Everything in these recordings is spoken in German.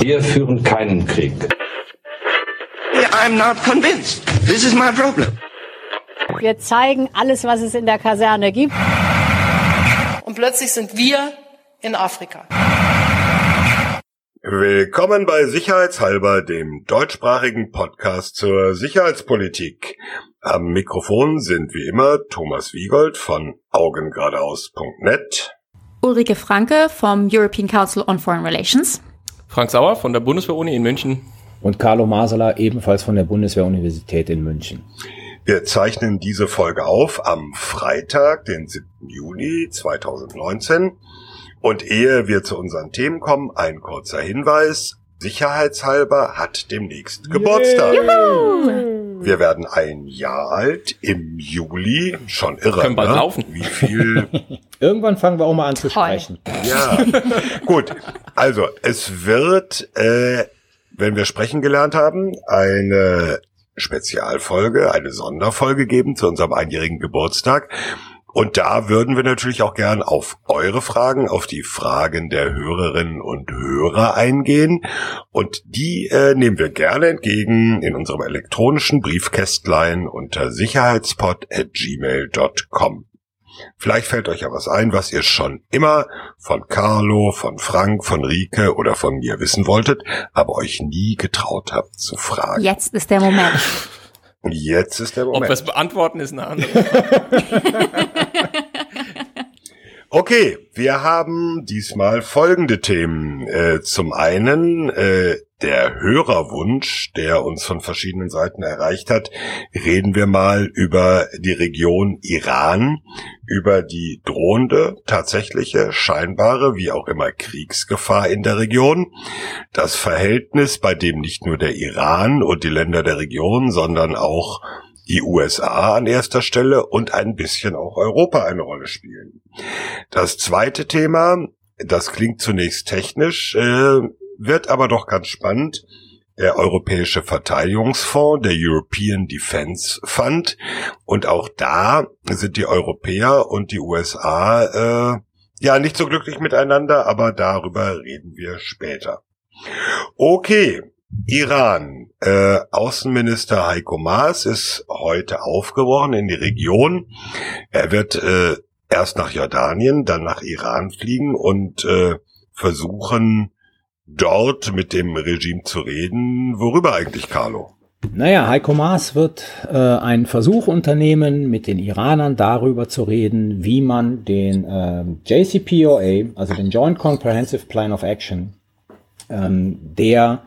Wir führen keinen Krieg. I'm not convinced. This is my problem. Wir zeigen alles, was es in der Kaserne gibt. Und plötzlich sind wir in Afrika. Willkommen bei Sicherheitshalber, dem deutschsprachigen Podcast zur Sicherheitspolitik. Am Mikrofon sind wie immer Thomas Wiegold von augengeradeaus.net. Ulrike Franke vom European Council on Foreign Relations. Frank Sauer von der Bundeswehr-Uni in München. Und Carlo Masala ebenfalls von der Bundeswehr-Universität in München. Wir zeichnen diese Folge auf am Freitag, den 7. Juni 2019. Und ehe wir zu unseren Themen kommen, ein kurzer Hinweis. Sicherheitshalber hat demnächst Geburtstag. Juhu! Wir werden ein Jahr alt im Juli. Schon irre. Können bald ne? laufen. Wie viel Irgendwann fangen wir auch mal an zu sprechen. Ja, gut. Also, es wird, äh, wenn wir sprechen gelernt haben, eine Spezialfolge, eine Sonderfolge geben zu unserem einjährigen Geburtstag. Und da würden wir natürlich auch gern auf eure Fragen, auf die Fragen der Hörerinnen und Hörer eingehen. Und die äh, nehmen wir gerne entgegen in unserem elektronischen Briefkästlein unter sicherheitspod.gmail.com. Vielleicht fällt euch ja was ein, was ihr schon immer von Carlo, von Frank, von Rike oder von mir wissen wolltet, aber euch nie getraut habt zu fragen. Jetzt ist der Moment. Jetzt ist der Ob wir Moment. es beantworten, ist eine andere. Okay, wir haben diesmal folgende Themen. Äh, zum einen äh, der Hörerwunsch, der uns von verschiedenen Seiten erreicht hat. Reden wir mal über die Region Iran, über die drohende, tatsächliche, scheinbare, wie auch immer Kriegsgefahr in der Region. Das Verhältnis, bei dem nicht nur der Iran und die Länder der Region, sondern auch die USA an erster Stelle und ein bisschen auch Europa eine Rolle spielen. Das zweite Thema, das klingt zunächst technisch, äh, wird aber doch ganz spannend. Der Europäische Verteidigungsfonds, der European Defense Fund. Und auch da sind die Europäer und die USA äh, ja nicht so glücklich miteinander, aber darüber reden wir später. Okay, Iran. Äh, Außenminister Heiko Maas ist heute aufgebrochen in die Region. Er wird äh, erst nach Jordanien, dann nach Iran fliegen und äh, versuchen, dort mit dem Regime zu reden. Worüber eigentlich, Carlo? Naja, Heiko Maas wird äh, einen Versuch unternehmen, mit den Iranern darüber zu reden, wie man den ähm, JCPOA, also den Joint Comprehensive Plan of Action, ähm, der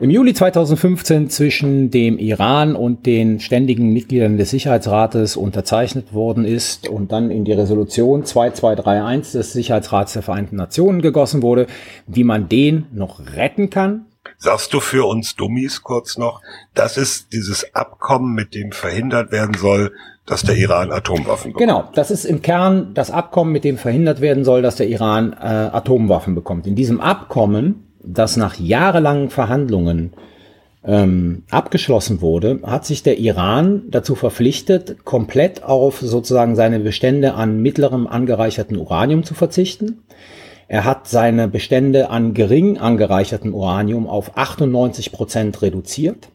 im Juli 2015 zwischen dem Iran und den ständigen Mitgliedern des Sicherheitsrates unterzeichnet worden ist und dann in die Resolution 2231 des Sicherheitsrats der Vereinten Nationen gegossen wurde, wie man den noch retten kann. Sagst du für uns Dummies kurz noch, das ist dieses Abkommen, mit dem verhindert werden soll, dass der Iran Atomwaffen bekommt. Genau, das ist im Kern das Abkommen, mit dem verhindert werden soll, dass der Iran äh, Atomwaffen bekommt. In diesem Abkommen, das nach jahrelangen Verhandlungen ähm, abgeschlossen wurde, hat sich der Iran dazu verpflichtet, komplett auf sozusagen seine Bestände an mittlerem angereicherten Uranium zu verzichten. Er hat seine Bestände an gering angereichertem Uranium auf 98 Prozent reduziert.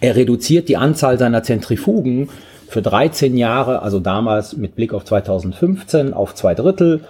Er reduziert die Anzahl seiner Zentrifugen für 13 Jahre, also damals mit Blick auf 2015, auf zwei Drittel.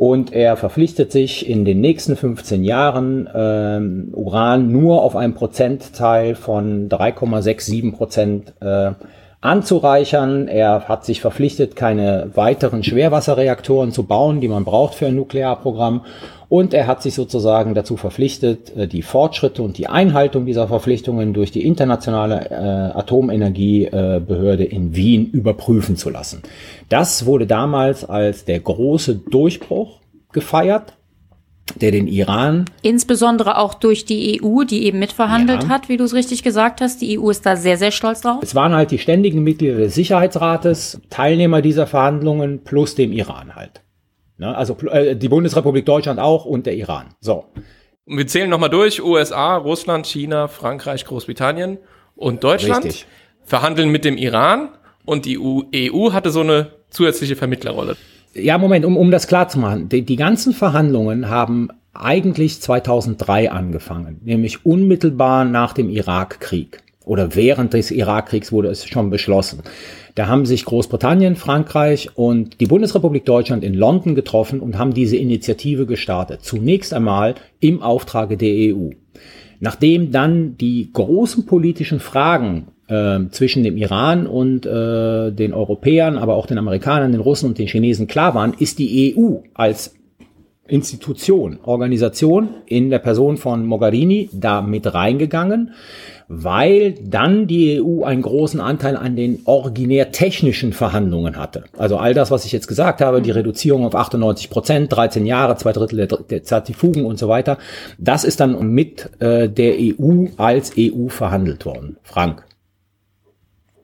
Und er verpflichtet sich in den nächsten 15 Jahren ähm, Uran nur auf einen Prozentteil von 3,67 Prozent äh, anzureichern. Er hat sich verpflichtet, keine weiteren Schwerwasserreaktoren zu bauen, die man braucht für ein Nuklearprogramm. Und er hat sich sozusagen dazu verpflichtet, äh, die Fortschritte und die Einhaltung dieser Verpflichtungen durch die internationale äh, Atomenergiebehörde in Wien überprüfen zu lassen. Das wurde damals als der große Durchbruch gefeiert, der den Iran Insbesondere auch durch die EU, die eben mitverhandelt Ja. hat, wie du es richtig gesagt hast. Die EU ist da sehr, sehr stolz drauf. Es waren halt die ständigen Mitglieder des Sicherheitsrates, Teilnehmer dieser Verhandlungen plus dem Iran halt. Ne? Also äh, die Bundesrepublik Deutschland auch und der Iran. So. Und wir zählen nochmal durch. USA, Russland, China, Frankreich, Großbritannien und Deutschland Richtig. verhandeln mit dem Iran und die EU, EU hatte so eine zusätzliche Vermittlerrolle. Ja, Moment, um, um das klar zu machen. Die, die ganzen Verhandlungen haben eigentlich 2003 angefangen, nämlich unmittelbar nach dem Irakkrieg oder während des Irakkriegs wurde es schon beschlossen. Da haben sich Großbritannien, Frankreich und die Bundesrepublik Deutschland in London getroffen und haben diese Initiative gestartet. Zunächst einmal im Auftrage der EU. Nachdem dann die großen politischen Fragen zwischen dem Iran und äh, den Europäern, aber auch den Amerikanern, den Russen und den Chinesen klar waren, ist die EU als Institution, Organisation in der Person von Mogherini da mit reingegangen, weil dann die EU einen großen Anteil an den originär technischen Verhandlungen hatte. Also all das, was ich jetzt gesagt habe, die Reduzierung auf 98 Prozent, 13 Jahre, zwei Drittel der, der Zertifugen und so weiter, das ist dann mit äh, der EU als EU verhandelt worden. Frank.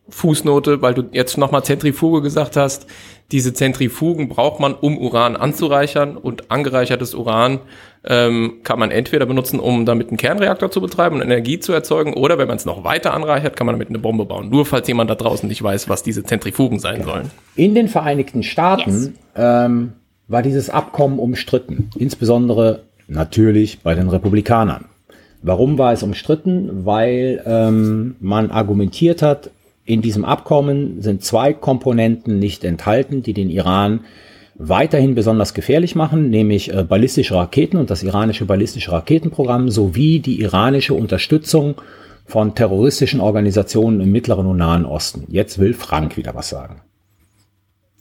Fußnote, weil du jetzt nochmal Zentrifuge gesagt hast. Diese Zentrifugen braucht man, um Uran anzureichern und angereichertes Uran ähm, kann man entweder benutzen, um damit einen Kernreaktor zu betreiben und Energie zu erzeugen, oder wenn man es noch weiter anreichert, kann man damit eine Bombe bauen. Nur falls jemand da draußen nicht weiß, was diese Zentrifugen sein sollen. In den Vereinigten Staaten yes. ähm, war dieses Abkommen umstritten, insbesondere natürlich bei den Republikanern. Warum war es umstritten? Weil ähm, man argumentiert hat, in diesem Abkommen sind zwei Komponenten nicht enthalten, die den Iran weiterhin besonders gefährlich machen, nämlich äh, ballistische Raketen und das iranische ballistische Raketenprogramm sowie die iranische Unterstützung von terroristischen Organisationen im Mittleren und Nahen Osten. Jetzt will Frank wieder was sagen.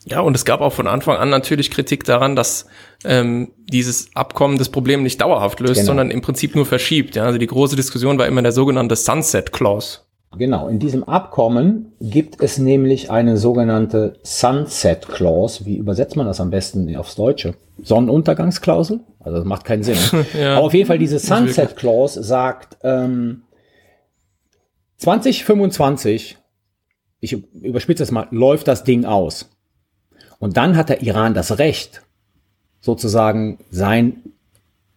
Ja, und es gab auch von Anfang an natürlich Kritik daran, dass ähm, dieses Abkommen das Problem nicht dauerhaft löst, genau. sondern im Prinzip nur verschiebt. Ja? Also die große Diskussion war immer der sogenannte Sunset Clause. Genau, in diesem Abkommen gibt es nämlich eine sogenannte Sunset Clause. Wie übersetzt man das am besten aufs Deutsche? Sonnenuntergangsklausel? Also das macht keinen Sinn. ja, Aber auf jeden Fall diese Sunset Clause sagt, ähm, 2025, ich überspitze es mal, läuft das Ding aus. Und dann hat der Iran das Recht, sozusagen sein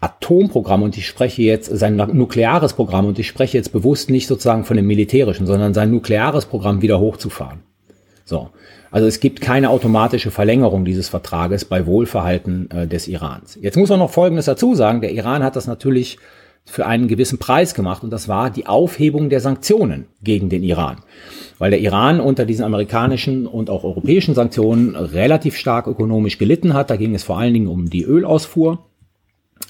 Atomprogramm und ich spreche jetzt sein nukleares Programm und ich spreche jetzt bewusst nicht sozusagen von dem militärischen, sondern sein nukleares Programm wieder hochzufahren. So. Also es gibt keine automatische Verlängerung dieses Vertrages bei Wohlverhalten äh, des Irans. Jetzt muss man noch Folgendes dazu sagen. Der Iran hat das natürlich für einen gewissen Preis gemacht und das war die Aufhebung der Sanktionen gegen den Iran. Weil der Iran unter diesen amerikanischen und auch europäischen Sanktionen relativ stark ökonomisch gelitten hat. Da ging es vor allen Dingen um die Ölausfuhr.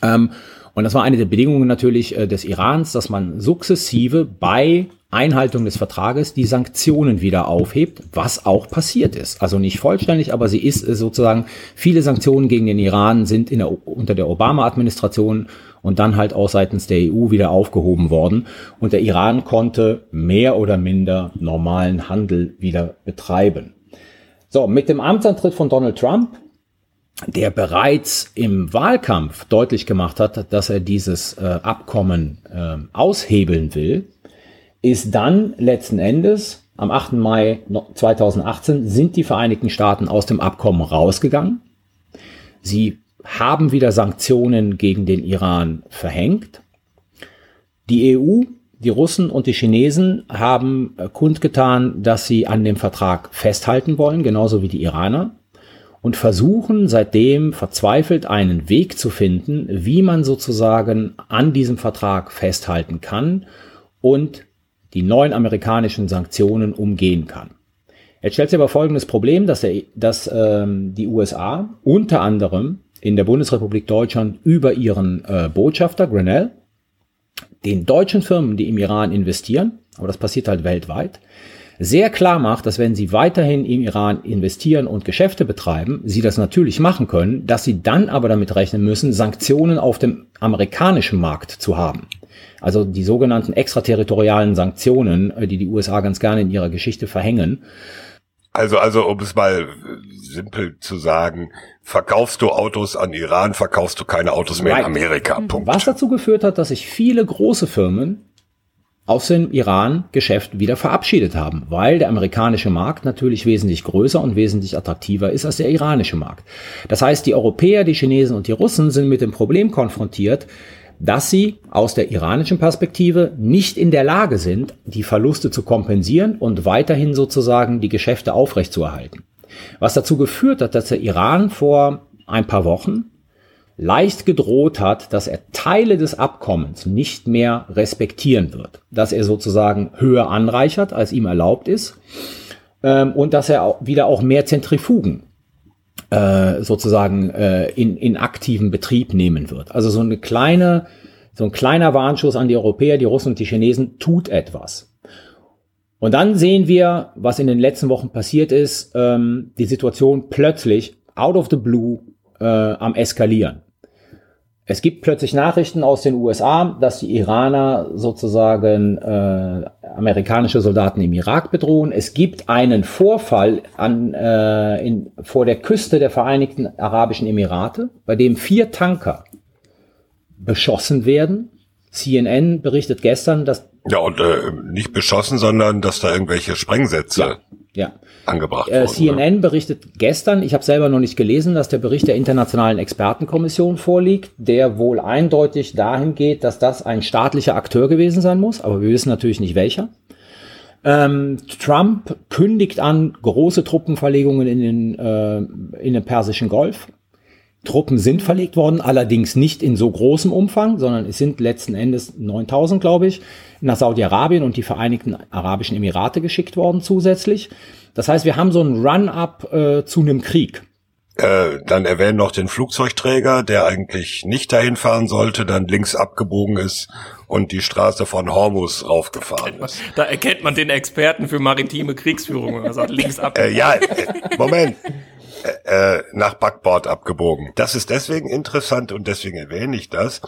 Ähm, und das war eine der Bedingungen natürlich äh, des Irans, dass man sukzessive bei Einhaltung des Vertrages die Sanktionen wieder aufhebt, was auch passiert ist. Also nicht vollständig, aber sie ist äh, sozusagen, viele Sanktionen gegen den Iran sind in der, unter der Obama-Administration und dann halt auch seitens der EU wieder aufgehoben worden. Und der Iran konnte mehr oder minder normalen Handel wieder betreiben. So, mit dem Amtsantritt von Donald Trump der bereits im Wahlkampf deutlich gemacht hat, dass er dieses äh, Abkommen äh, aushebeln will, ist dann letzten Endes am 8. Mai 2018 sind die Vereinigten Staaten aus dem Abkommen rausgegangen. Sie haben wieder Sanktionen gegen den Iran verhängt. Die EU, die Russen und die Chinesen haben äh, kundgetan, dass sie an dem Vertrag festhalten wollen, genauso wie die Iraner und versuchen seitdem verzweifelt einen Weg zu finden, wie man sozusagen an diesem Vertrag festhalten kann und die neuen amerikanischen Sanktionen umgehen kann. Jetzt stellt sich aber folgendes Problem, dass, der, dass ähm, die USA unter anderem in der Bundesrepublik Deutschland über ihren äh, Botschafter Grenell den deutschen Firmen, die im Iran investieren, aber das passiert halt weltweit, sehr klar macht, dass wenn sie weiterhin im Iran investieren und Geschäfte betreiben, sie das natürlich machen können, dass sie dann aber damit rechnen müssen, Sanktionen auf dem amerikanischen Markt zu haben. Also die sogenannten extraterritorialen Sanktionen, äh, die die USA ganz gerne in ihrer Geschichte verhängen. Also, also, um es mal simpel zu sagen, verkaufst du Autos an Iran, verkaufst du keine Autos mehr right. in Amerika. Punkt. Was dazu geführt hat, dass sich viele große Firmen aus dem Iran-Geschäft wieder verabschiedet haben, weil der amerikanische Markt natürlich wesentlich größer und wesentlich attraktiver ist als der iranische Markt. Das heißt, die Europäer, die Chinesen und die Russen sind mit dem Problem konfrontiert, dass sie aus der iranischen Perspektive nicht in der Lage sind, die Verluste zu kompensieren und weiterhin sozusagen die Geschäfte aufrechtzuerhalten. Was dazu geführt hat, dass der Iran vor ein paar Wochen leicht gedroht hat, dass er Teile des Abkommens nicht mehr respektieren wird, dass er sozusagen höher anreichert, als ihm erlaubt ist, ähm, und dass er auch wieder auch mehr Zentrifugen äh, sozusagen äh, in, in aktiven Betrieb nehmen wird. Also so eine kleine, so ein kleiner Warnschuss an die Europäer, die Russen und die Chinesen tut etwas. Und dann sehen wir, was in den letzten Wochen passiert ist, ähm, die Situation plötzlich out of the blue äh, am eskalieren. Es gibt plötzlich Nachrichten aus den USA, dass die Iraner sozusagen äh, amerikanische Soldaten im Irak bedrohen. Es gibt einen Vorfall an, äh, in, vor der Küste der Vereinigten Arabischen Emirate, bei dem vier Tanker beschossen werden. CNN berichtet gestern, dass ja und äh, nicht beschossen, sondern dass da irgendwelche Sprengsätze ja, ja. angebracht äh, wurden. CNN ne? berichtet gestern, ich habe selber noch nicht gelesen, dass der Bericht der Internationalen Expertenkommission vorliegt, der wohl eindeutig dahin geht, dass das ein staatlicher Akteur gewesen sein muss, aber wir wissen natürlich nicht welcher. Ähm, Trump kündigt an große Truppenverlegungen in den, äh, in den Persischen Golf. Truppen sind verlegt worden, allerdings nicht in so großem Umfang, sondern es sind letzten Endes 9000, glaube ich, nach Saudi-Arabien und die Vereinigten Arabischen Emirate geschickt worden zusätzlich. Das heißt, wir haben so einen Run-up äh, zu einem Krieg. Äh, dann erwähnen noch den Flugzeugträger, der eigentlich nicht dahin fahren sollte, dann links abgebogen ist und die Straße von Hormus raufgefahren ist. Da erkennt man den Experten für maritime Kriegsführung, also links ab. Äh, ja, Moment. Äh, nach Backbord abgebogen. Das ist deswegen interessant und deswegen erwähne ich das.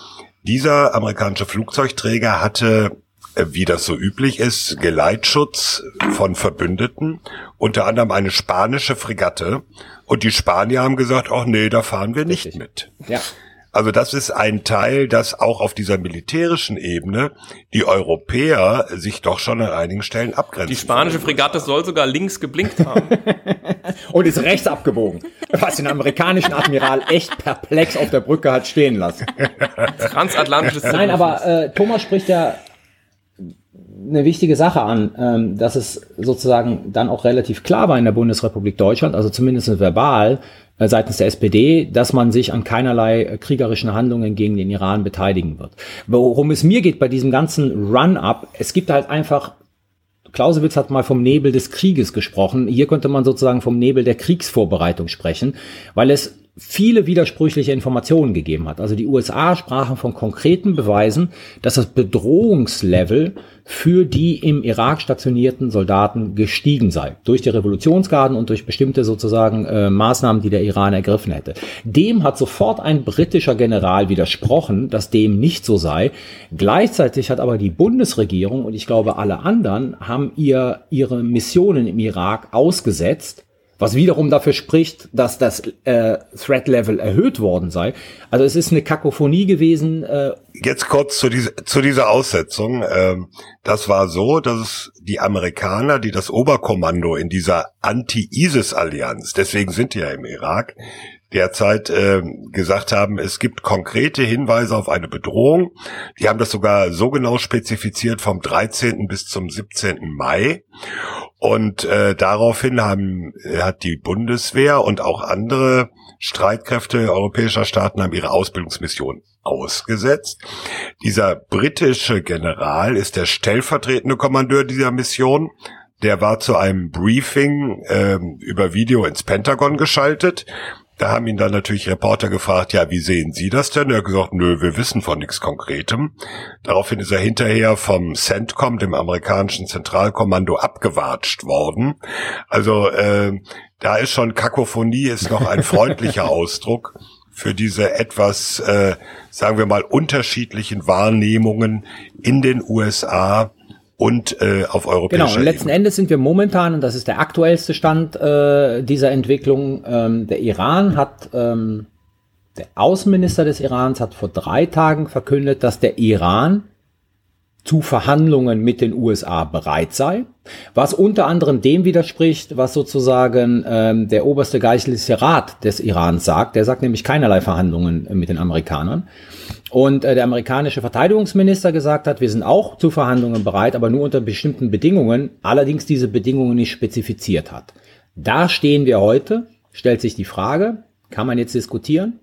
Dieser amerikanische Flugzeugträger hatte äh, wie das so üblich ist, Geleitschutz von Verbündeten, unter anderem eine spanische Fregatte. Und die Spanier haben gesagt, ach nee, da fahren wir nicht mit. Ja. Also das ist ein Teil, dass auch auf dieser militärischen Ebene die Europäer sich doch schon an einigen Stellen abgrenzen. Die spanische Fregatte soll sogar links geblinkt haben. Und ist rechts abgebogen. Was den amerikanischen Admiral echt perplex auf der Brücke hat stehen lassen. Transatlantisches Nein, aber äh, Thomas spricht ja eine wichtige Sache an, ähm, dass es sozusagen dann auch relativ klar war in der Bundesrepublik Deutschland, also zumindest verbal seitens der SPD, dass man sich an keinerlei äh, kriegerischen Handlungen gegen den Iran beteiligen wird. Worum es mir geht bei diesem ganzen Run-up, es gibt halt einfach Clausewitz hat mal vom Nebel des Krieges gesprochen. Hier könnte man sozusagen vom Nebel der Kriegsvorbereitung sprechen, weil es viele widersprüchliche Informationen gegeben hat. Also die USA sprachen von konkreten Beweisen, dass das Bedrohungslevel für die im Irak stationierten Soldaten gestiegen sei. Durch die Revolutionsgarden und durch bestimmte sozusagen äh, Maßnahmen, die der Iran ergriffen hätte. Dem hat sofort ein britischer General widersprochen, dass dem nicht so sei. Gleichzeitig hat aber die Bundesregierung und ich glaube alle anderen haben ihr ihre Missionen im Irak ausgesetzt was wiederum dafür spricht, dass das äh, Threat Level erhöht worden sei. Also es ist eine Kakophonie gewesen. Äh Jetzt kurz zu, diese, zu dieser Aussetzung. Ähm, das war so, dass die Amerikaner, die das Oberkommando in dieser Anti-ISIS-Allianz, deswegen sind die ja im Irak, derzeit äh, gesagt haben, es gibt konkrete Hinweise auf eine Bedrohung. Die haben das sogar so genau spezifiziert vom 13. bis zum 17. Mai. Und äh, daraufhin haben, hat die Bundeswehr und auch andere Streitkräfte europäischer Staaten haben ihre Ausbildungsmission ausgesetzt. Dieser britische General ist der stellvertretende Kommandeur dieser Mission. Der war zu einem Briefing äh, über Video ins Pentagon geschaltet. Da haben ihn dann natürlich Reporter gefragt, ja, wie sehen Sie das denn? Er hat gesagt, nö, wir wissen von nichts Konkretem. Daraufhin ist er hinterher vom CENTCOM, dem amerikanischen Zentralkommando, abgewatscht worden. Also äh, da ist schon Kakophonie, ist noch ein freundlicher Ausdruck für diese etwas, äh, sagen wir mal, unterschiedlichen Wahrnehmungen in den USA und äh, auf europäischer Genau, und letzten Ebene. Endes sind wir momentan, und das ist der aktuellste Stand äh, dieser Entwicklung, ähm, der Iran hat, ähm, der Außenminister des Irans hat vor drei Tagen verkündet, dass der Iran zu Verhandlungen mit den USA bereit sei, was unter anderem dem widerspricht, was sozusagen ähm, der oberste geistliche Rat des Irans sagt. Der sagt nämlich keinerlei Verhandlungen mit den Amerikanern. Und äh, der amerikanische Verteidigungsminister gesagt hat, wir sind auch zu Verhandlungen bereit, aber nur unter bestimmten Bedingungen, allerdings diese Bedingungen nicht spezifiziert hat. Da stehen wir heute, stellt sich die Frage, kann man jetzt diskutieren,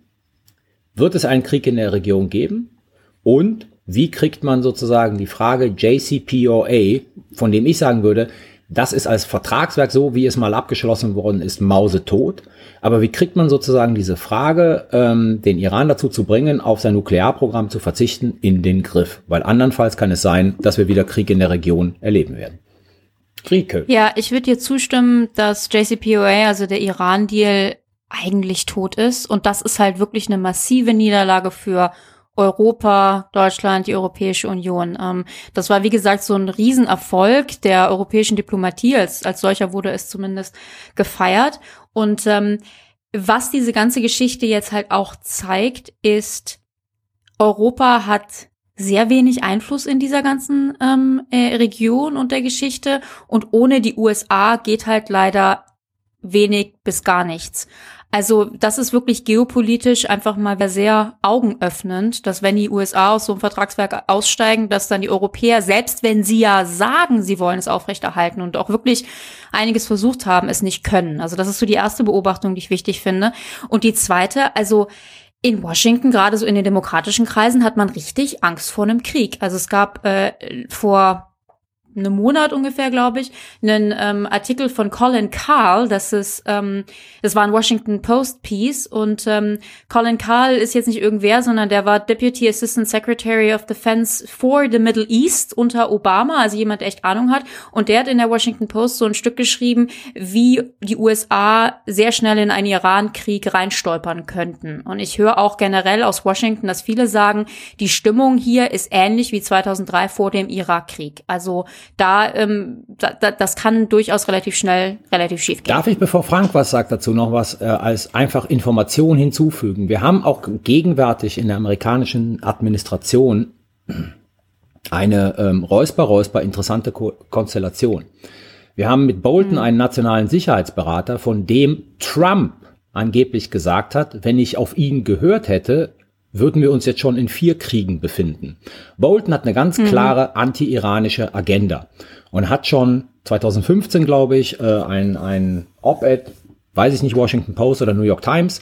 wird es einen Krieg in der Region geben? Und wie kriegt man sozusagen die Frage JCPOA, von dem ich sagen würde, das ist als Vertragswerk so, wie es mal abgeschlossen worden ist, mausetot. Aber wie kriegt man sozusagen diese Frage, ähm, den Iran dazu zu bringen, auf sein Nuklearprogramm zu verzichten, in den Griff? Weil andernfalls kann es sein, dass wir wieder Krieg in der Region erleben werden. Rieke. Ja, ich würde dir zustimmen, dass JCPOA, also der Iran-Deal, eigentlich tot ist. Und das ist halt wirklich eine massive Niederlage für Europa, Deutschland, die Europäische Union. Ähm, das war, wie gesagt, so ein Riesenerfolg der europäischen Diplomatie. Als, als solcher wurde es zumindest gefeiert. Und ähm, was diese ganze Geschichte jetzt halt auch zeigt, ist, Europa hat sehr wenig Einfluss in dieser ganzen ähm, äh, Region und der Geschichte. Und ohne die USA geht halt leider wenig bis gar nichts. Also das ist wirklich geopolitisch einfach mal sehr augenöffnend, dass wenn die USA aus so einem Vertragswerk aussteigen, dass dann die Europäer, selbst wenn sie ja sagen, sie wollen es aufrechterhalten und auch wirklich einiges versucht haben, es nicht können. Also das ist so die erste Beobachtung, die ich wichtig finde. Und die zweite, also in Washington, gerade so in den demokratischen Kreisen, hat man richtig Angst vor einem Krieg. Also es gab äh, vor einem Monat ungefähr, glaube ich, einen ähm, Artikel von Colin Carl. Das ist, ähm, das war ein Washington Post Piece und ähm, Colin Carl ist jetzt nicht irgendwer, sondern der war Deputy Assistant Secretary of Defense for the Middle East unter Obama, also jemand, der echt Ahnung hat. Und der hat in der Washington Post so ein Stück geschrieben, wie die USA sehr schnell in einen Iran-Krieg reinstolpern könnten. Und ich höre auch generell aus Washington, dass viele sagen, die Stimmung hier ist ähnlich wie 2003 vor dem Irakkrieg. Also da, ähm, da, da, das kann durchaus relativ schnell relativ schief gehen. Darf ich, bevor Frank was sagt dazu, noch was äh, als einfach Information hinzufügen? Wir haben auch gegenwärtig in der amerikanischen Administration eine ähm, räusper-räusper interessante Ko Konstellation. Wir haben mit Bolton mhm. einen nationalen Sicherheitsberater, von dem Trump angeblich gesagt hat, wenn ich auf ihn gehört hätte, würden wir uns jetzt schon in vier Kriegen befinden. Bolton hat eine ganz mhm. klare anti-iranische Agenda und hat schon 2015, glaube ich, äh, ein, ein Op-Ed, weiß ich nicht, Washington Post oder New York Times,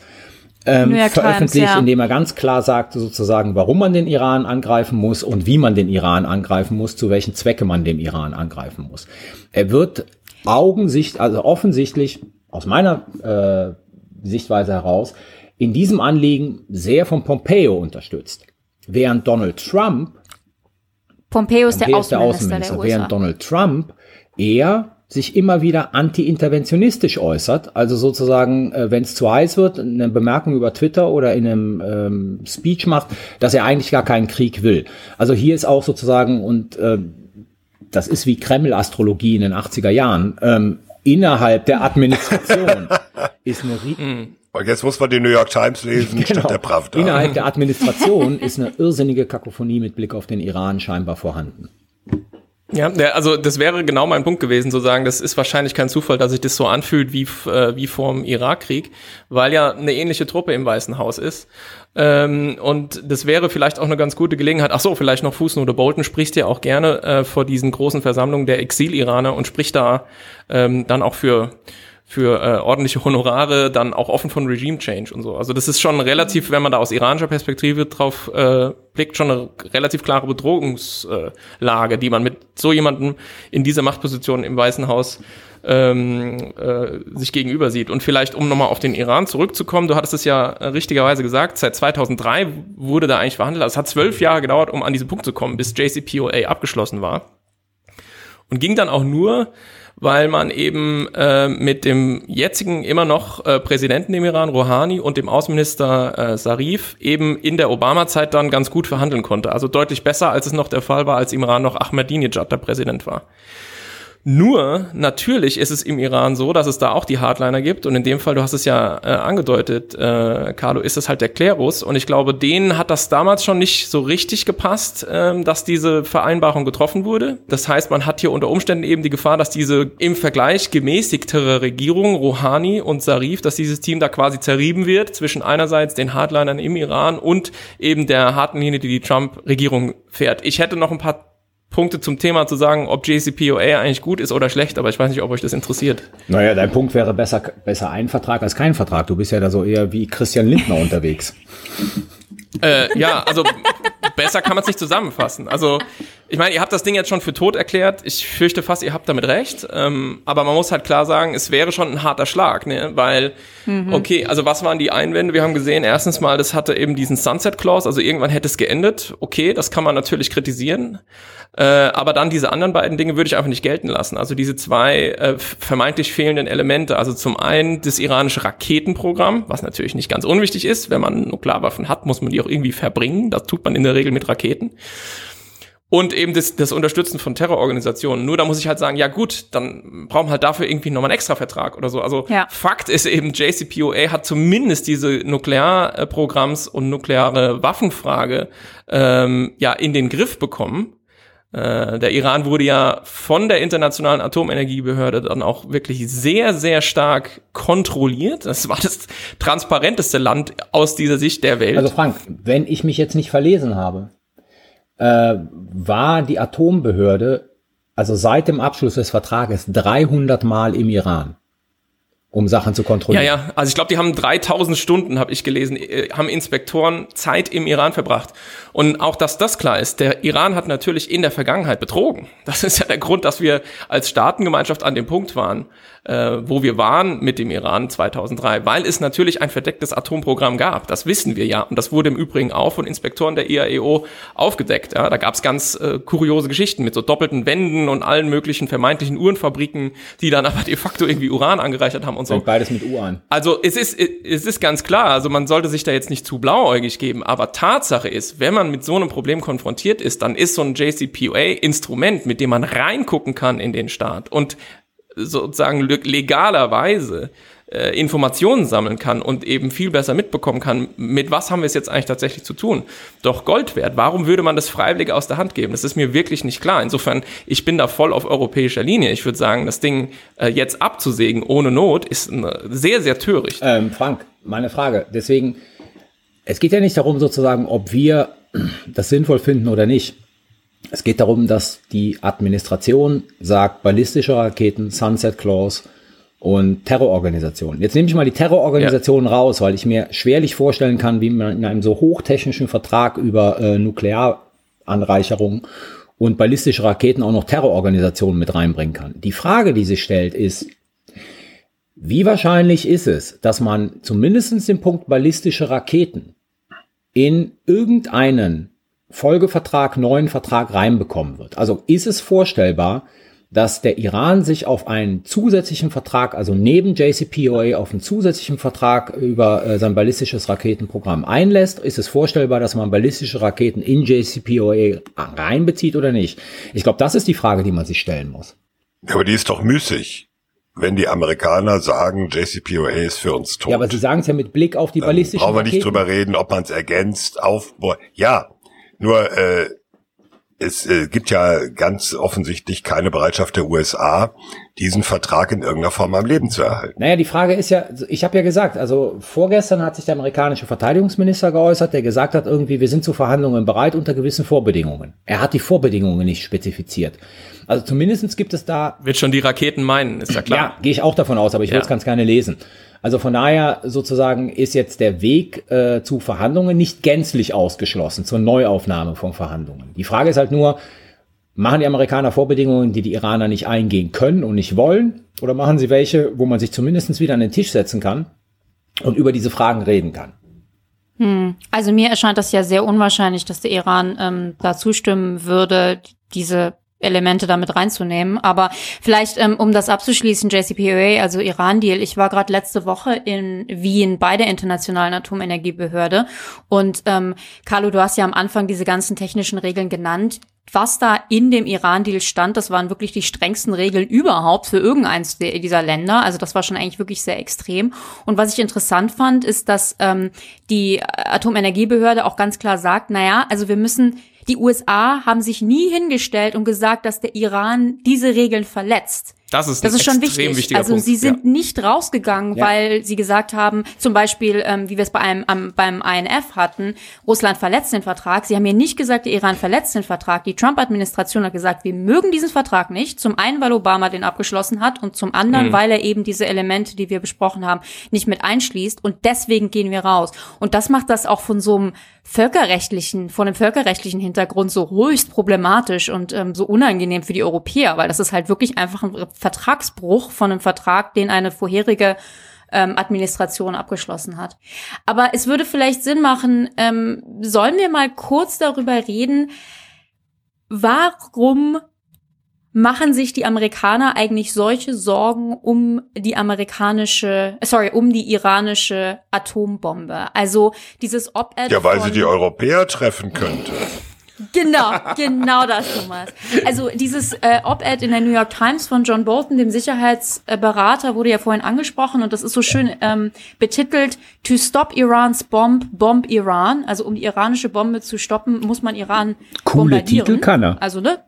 ähm, York veröffentlicht, Times, ja. in dem er ganz klar sagte sozusagen, warum man den Iran angreifen muss und wie man den Iran angreifen muss, zu welchen Zwecke man dem Iran angreifen muss. Er wird augensicht, also offensichtlich aus meiner äh, Sichtweise heraus in diesem Anliegen sehr von Pompeo unterstützt. Während Donald Trump Pompeo ist, Pompeo der, ist der Außenminister, der während Donald Trump eher sich immer wieder anti-interventionistisch äußert, also sozusagen, äh, wenn es zu heiß wird, eine Bemerkung über Twitter oder in einem ähm, Speech macht, dass er eigentlich gar keinen Krieg will. Also hier ist auch sozusagen, und äh, das ist wie Kreml-Astrologie in den 80er Jahren, ähm, innerhalb der Administration ist eine hm. Und jetzt muss man die New York Times lesen genau. statt der Pravda. Innerhalb der Administration ist eine irrsinnige Kakophonie mit Blick auf den Iran scheinbar vorhanden. Ja, also das wäre genau mein Punkt gewesen, zu sagen, das ist wahrscheinlich kein Zufall, dass sich das so anfühlt wie, äh, wie vor dem Irakkrieg, weil ja eine ähnliche Truppe im Weißen Haus ist. Ähm, und das wäre vielleicht auch eine ganz gute Gelegenheit. Ach so, vielleicht noch Fußnote. Bolton spricht ja auch gerne äh, vor diesen großen Versammlungen der Exil-Iraner und spricht da ähm, dann auch für für äh, ordentliche Honorare dann auch offen von Regime Change und so. Also das ist schon relativ, wenn man da aus iranischer Perspektive drauf äh, blickt, schon eine relativ klare Bedrohungslage, die man mit so jemandem in dieser Machtposition im Weißen Haus ähm, äh, sich gegenüber sieht. Und vielleicht, um nochmal auf den Iran zurückzukommen, du hattest es ja richtigerweise gesagt, seit 2003 wurde da eigentlich verhandelt. Also es hat zwölf Jahre gedauert, um an diesen Punkt zu kommen, bis JCPOA abgeschlossen war. Und ging dann auch nur, weil man eben äh, mit dem jetzigen immer noch äh, Präsidenten im Iran, Rouhani, und dem Außenminister äh, Sarif eben in der Obama-Zeit dann ganz gut verhandeln konnte. Also deutlich besser, als es noch der Fall war, als im Iran noch Ahmadinejad der Präsident war. Nur, natürlich ist es im Iran so, dass es da auch die Hardliner gibt. Und in dem Fall, du hast es ja äh, angedeutet, äh, Carlo, ist es halt der Klerus. Und ich glaube, denen hat das damals schon nicht so richtig gepasst, äh, dass diese Vereinbarung getroffen wurde. Das heißt, man hat hier unter Umständen eben die Gefahr, dass diese im Vergleich gemäßigtere Regierung, Rouhani und Sarif, dass dieses Team da quasi zerrieben wird zwischen einerseits den Hardlinern im Iran und eben der harten Linie, die die Trump-Regierung fährt. Ich hätte noch ein paar Punkte zum Thema zu sagen, ob JCPOA eigentlich gut ist oder schlecht, aber ich weiß nicht, ob euch das interessiert. Naja, dein Punkt wäre besser, besser ein Vertrag als kein Vertrag. Du bist ja da so eher wie Christian Lindner unterwegs. Äh, ja, also besser kann man es nicht zusammenfassen. Also ich meine, ihr habt das Ding jetzt schon für tot erklärt. Ich fürchte fast, ihr habt damit recht. Ähm, aber man muss halt klar sagen, es wäre schon ein harter Schlag, ne? Weil, mhm. okay, also was waren die Einwände? Wir haben gesehen, erstens mal, das hatte eben diesen Sunset Clause, also irgendwann hätte es geendet. Okay, das kann man natürlich kritisieren. Äh, aber dann diese anderen beiden Dinge würde ich einfach nicht gelten lassen. Also diese zwei äh, vermeintlich fehlenden Elemente. Also zum einen das iranische Raketenprogramm, was natürlich nicht ganz unwichtig ist. Wenn man Nuklearwaffen hat, muss man die auch irgendwie verbringen. Das tut man in der Regel mit Raketen und eben das, das Unterstützen von Terrororganisationen. Nur da muss ich halt sagen, ja gut, dann brauchen wir halt dafür irgendwie nochmal einen Extravertrag oder so. Also ja. Fakt ist eben, JCPOA hat zumindest diese Nuklearprogramms und nukleare Waffenfrage ähm, ja in den Griff bekommen. Äh, der Iran wurde ja von der Internationalen Atomenergiebehörde dann auch wirklich sehr, sehr stark kontrolliert. Das war das transparenteste Land aus dieser Sicht der Welt. Also Frank, wenn ich mich jetzt nicht verlesen habe, äh, war die Atombehörde, also seit dem Abschluss des Vertrages, 300 Mal im Iran um Sachen zu kontrollieren. Ja, ja, also ich glaube, die haben 3000 Stunden, habe ich gelesen, äh, haben Inspektoren Zeit im Iran verbracht. Und auch, dass das klar ist, der Iran hat natürlich in der Vergangenheit betrogen. Das ist ja der Grund, dass wir als Staatengemeinschaft an dem Punkt waren, äh, wo wir waren mit dem Iran 2003, weil es natürlich ein verdecktes Atomprogramm gab. Das wissen wir ja. Und das wurde im Übrigen auch von Inspektoren der IAEO aufgedeckt. Ja, da gab es ganz äh, kuriose Geschichten mit so doppelten Wänden und allen möglichen vermeintlichen Uhrenfabriken, die dann aber de facto irgendwie Uran angereichert haben und so. Und beides mit Uran. Also es ist, es ist ganz klar, also man sollte sich da jetzt nicht zu blauäugig geben, aber Tatsache ist, wenn man mit so einem Problem konfrontiert ist, dann ist so ein JCPOA Instrument, mit dem man reingucken kann in den Staat und sozusagen legalerweise äh, Informationen sammeln kann und eben viel besser mitbekommen kann, mit was haben wir es jetzt eigentlich tatsächlich zu tun. Doch Gold wert, warum würde man das freiwillig aus der Hand geben? Das ist mir wirklich nicht klar. Insofern, ich bin da voll auf europäischer Linie. Ich würde sagen, das Ding äh, jetzt abzusägen ohne Not ist sehr, sehr töricht. Ähm, Frank, meine Frage. Deswegen, es geht ja nicht darum sozusagen, ob wir das sinnvoll finden oder nicht. Es geht darum, dass die Administration sagt, ballistische Raketen, Sunset Clause und Terrororganisationen. Jetzt nehme ich mal die Terrororganisationen ja. raus, weil ich mir schwerlich vorstellen kann, wie man in einem so hochtechnischen Vertrag über äh, Nuklearanreicherung und ballistische Raketen auch noch Terrororganisationen mit reinbringen kann. Die Frage, die sich stellt, ist, wie wahrscheinlich ist es, dass man zumindest den Punkt ballistische Raketen in irgendeinen Folgevertrag, neuen Vertrag reinbekommen wird. Also ist es vorstellbar, dass der Iran sich auf einen zusätzlichen Vertrag, also neben JCPOA auf einen zusätzlichen Vertrag über äh, sein ballistisches Raketenprogramm einlässt? Ist es vorstellbar, dass man ballistische Raketen in JCPOA reinbezieht oder nicht? Ich glaube, das ist die Frage, die man sich stellen muss. Aber die ist doch müßig. Wenn die Amerikaner sagen, JCPOA ist für uns tot. Ja, aber sie sagen es ja mit Blick auf die ballistischen Raketen. Brauchen wir nicht drüber reden, ob man es ergänzt, aufbaut. Ja, nur äh, es äh, gibt ja ganz offensichtlich keine Bereitschaft der USA, diesen Vertrag in irgendeiner Form am Leben zu erhalten. Naja, die Frage ist ja, ich habe ja gesagt, also vorgestern hat sich der amerikanische Verteidigungsminister geäußert, der gesagt hat, irgendwie, wir sind zu Verhandlungen bereit unter gewissen Vorbedingungen. Er hat die Vorbedingungen nicht spezifiziert. Also zumindestens gibt es da. Wird schon die Raketen meinen, ist ja klar. Ja, gehe ich auch davon aus, aber ich ja. will es ganz gerne lesen. Also von daher sozusagen ist jetzt der Weg äh, zu Verhandlungen nicht gänzlich ausgeschlossen, zur Neuaufnahme von Verhandlungen. Die Frage ist halt nur, machen die Amerikaner Vorbedingungen, die die Iraner nicht eingehen können und nicht wollen? Oder machen sie welche, wo man sich zumindest wieder an den Tisch setzen kann und über diese Fragen reden kann? Hm. Also mir erscheint das ja sehr unwahrscheinlich, dass der Iran ähm, da zustimmen würde, diese Elemente damit reinzunehmen. Aber vielleicht, ähm, um das abzuschließen, JCPOA, also Iran-Deal. Ich war gerade letzte Woche in Wien bei der Internationalen Atomenergiebehörde. Und ähm, Carlo, du hast ja am Anfang diese ganzen technischen Regeln genannt. Was da in dem Iran-Deal stand, das waren wirklich die strengsten Regeln überhaupt für irgendeins dieser Länder. Also das war schon eigentlich wirklich sehr extrem. Und was ich interessant fand, ist, dass ähm, die Atomenergiebehörde auch ganz klar sagt, naja, also wir müssen die USA haben sich nie hingestellt und gesagt, dass der Iran diese Regeln verletzt. Das ist, das ist schon wichtig. wichtiger also Punkt. sie sind ja. nicht rausgegangen, Ja. weil sie gesagt haben, zum Beispiel, ähm, wie wir es bei einem, am, beim INF hatten, Russland verletzt den Vertrag. Sie haben hier nicht gesagt, der Iran verletzt den Vertrag. Die Trump-Administration hat gesagt, wir mögen diesen Vertrag nicht. Zum einen, weil Obama den abgeschlossen hat und zum anderen, weil er eben diese Elemente, die wir besprochen haben, nicht mit einschließt. Und deswegen gehen wir raus. Und das macht das auch von so einem völkerrechtlichen, von einem völkerrechtlichen Hintergrund so höchst problematisch und ähm, so unangenehm für die Europäer, weil das ist halt wirklich einfach ein Vertragsbruch von einem Vertrag, den eine vorherige ähm, Administration abgeschlossen hat. Aber es würde vielleicht Sinn machen, ähm, sollen wir mal kurz darüber reden, warum machen sich die Amerikaner eigentlich solche Sorgen um die amerikanische, sorry, um die iranische Atombombe? Also dieses Op-Ed Ja, weil sie die Europäer treffen könnte. Genau, genau das, Thomas. Also dieses äh, Op-Ed in der New York Times von John Bolton, dem Sicherheitsberater, wurde ja vorhin angesprochen und das ist so schön ähm, betitelt, To stop Iran's bomb, bomb Iran. Also um die iranische Bombe zu stoppen, muss man Iran Coole bombardieren. Titel kann er. Also, ne?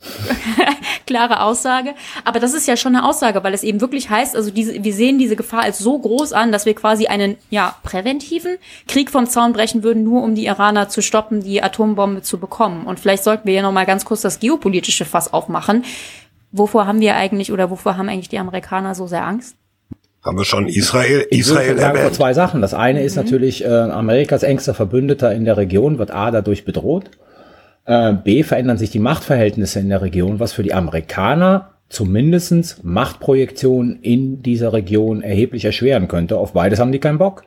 Klare Aussage. Aber das ist ja schon eine Aussage, weil es eben wirklich heißt, also diese, wir sehen diese Gefahr als so groß an, dass wir quasi einen, ja, präventiven Krieg vom Zaun brechen würden, nur um die Iraner zu stoppen, die Atombombe zu bekommen. Und vielleicht sollten wir ja noch mal ganz kurz das geopolitische Fass aufmachen. Wovor haben wir eigentlich oder wovor haben eigentlich die Amerikaner so sehr Angst? Haben wir schon Israel, Ich Israel sagen, vor erwähnt? zwei Sachen. Das eine ist natürlich, äh, Amerikas engster Verbündeter in der Region wird A dadurch bedroht. Äh, B verändern sich die Machtverhältnisse in der Region, was für die Amerikaner zumindestens Machtprojektion in dieser Region erheblich erschweren könnte. Auf beides haben die keinen Bock.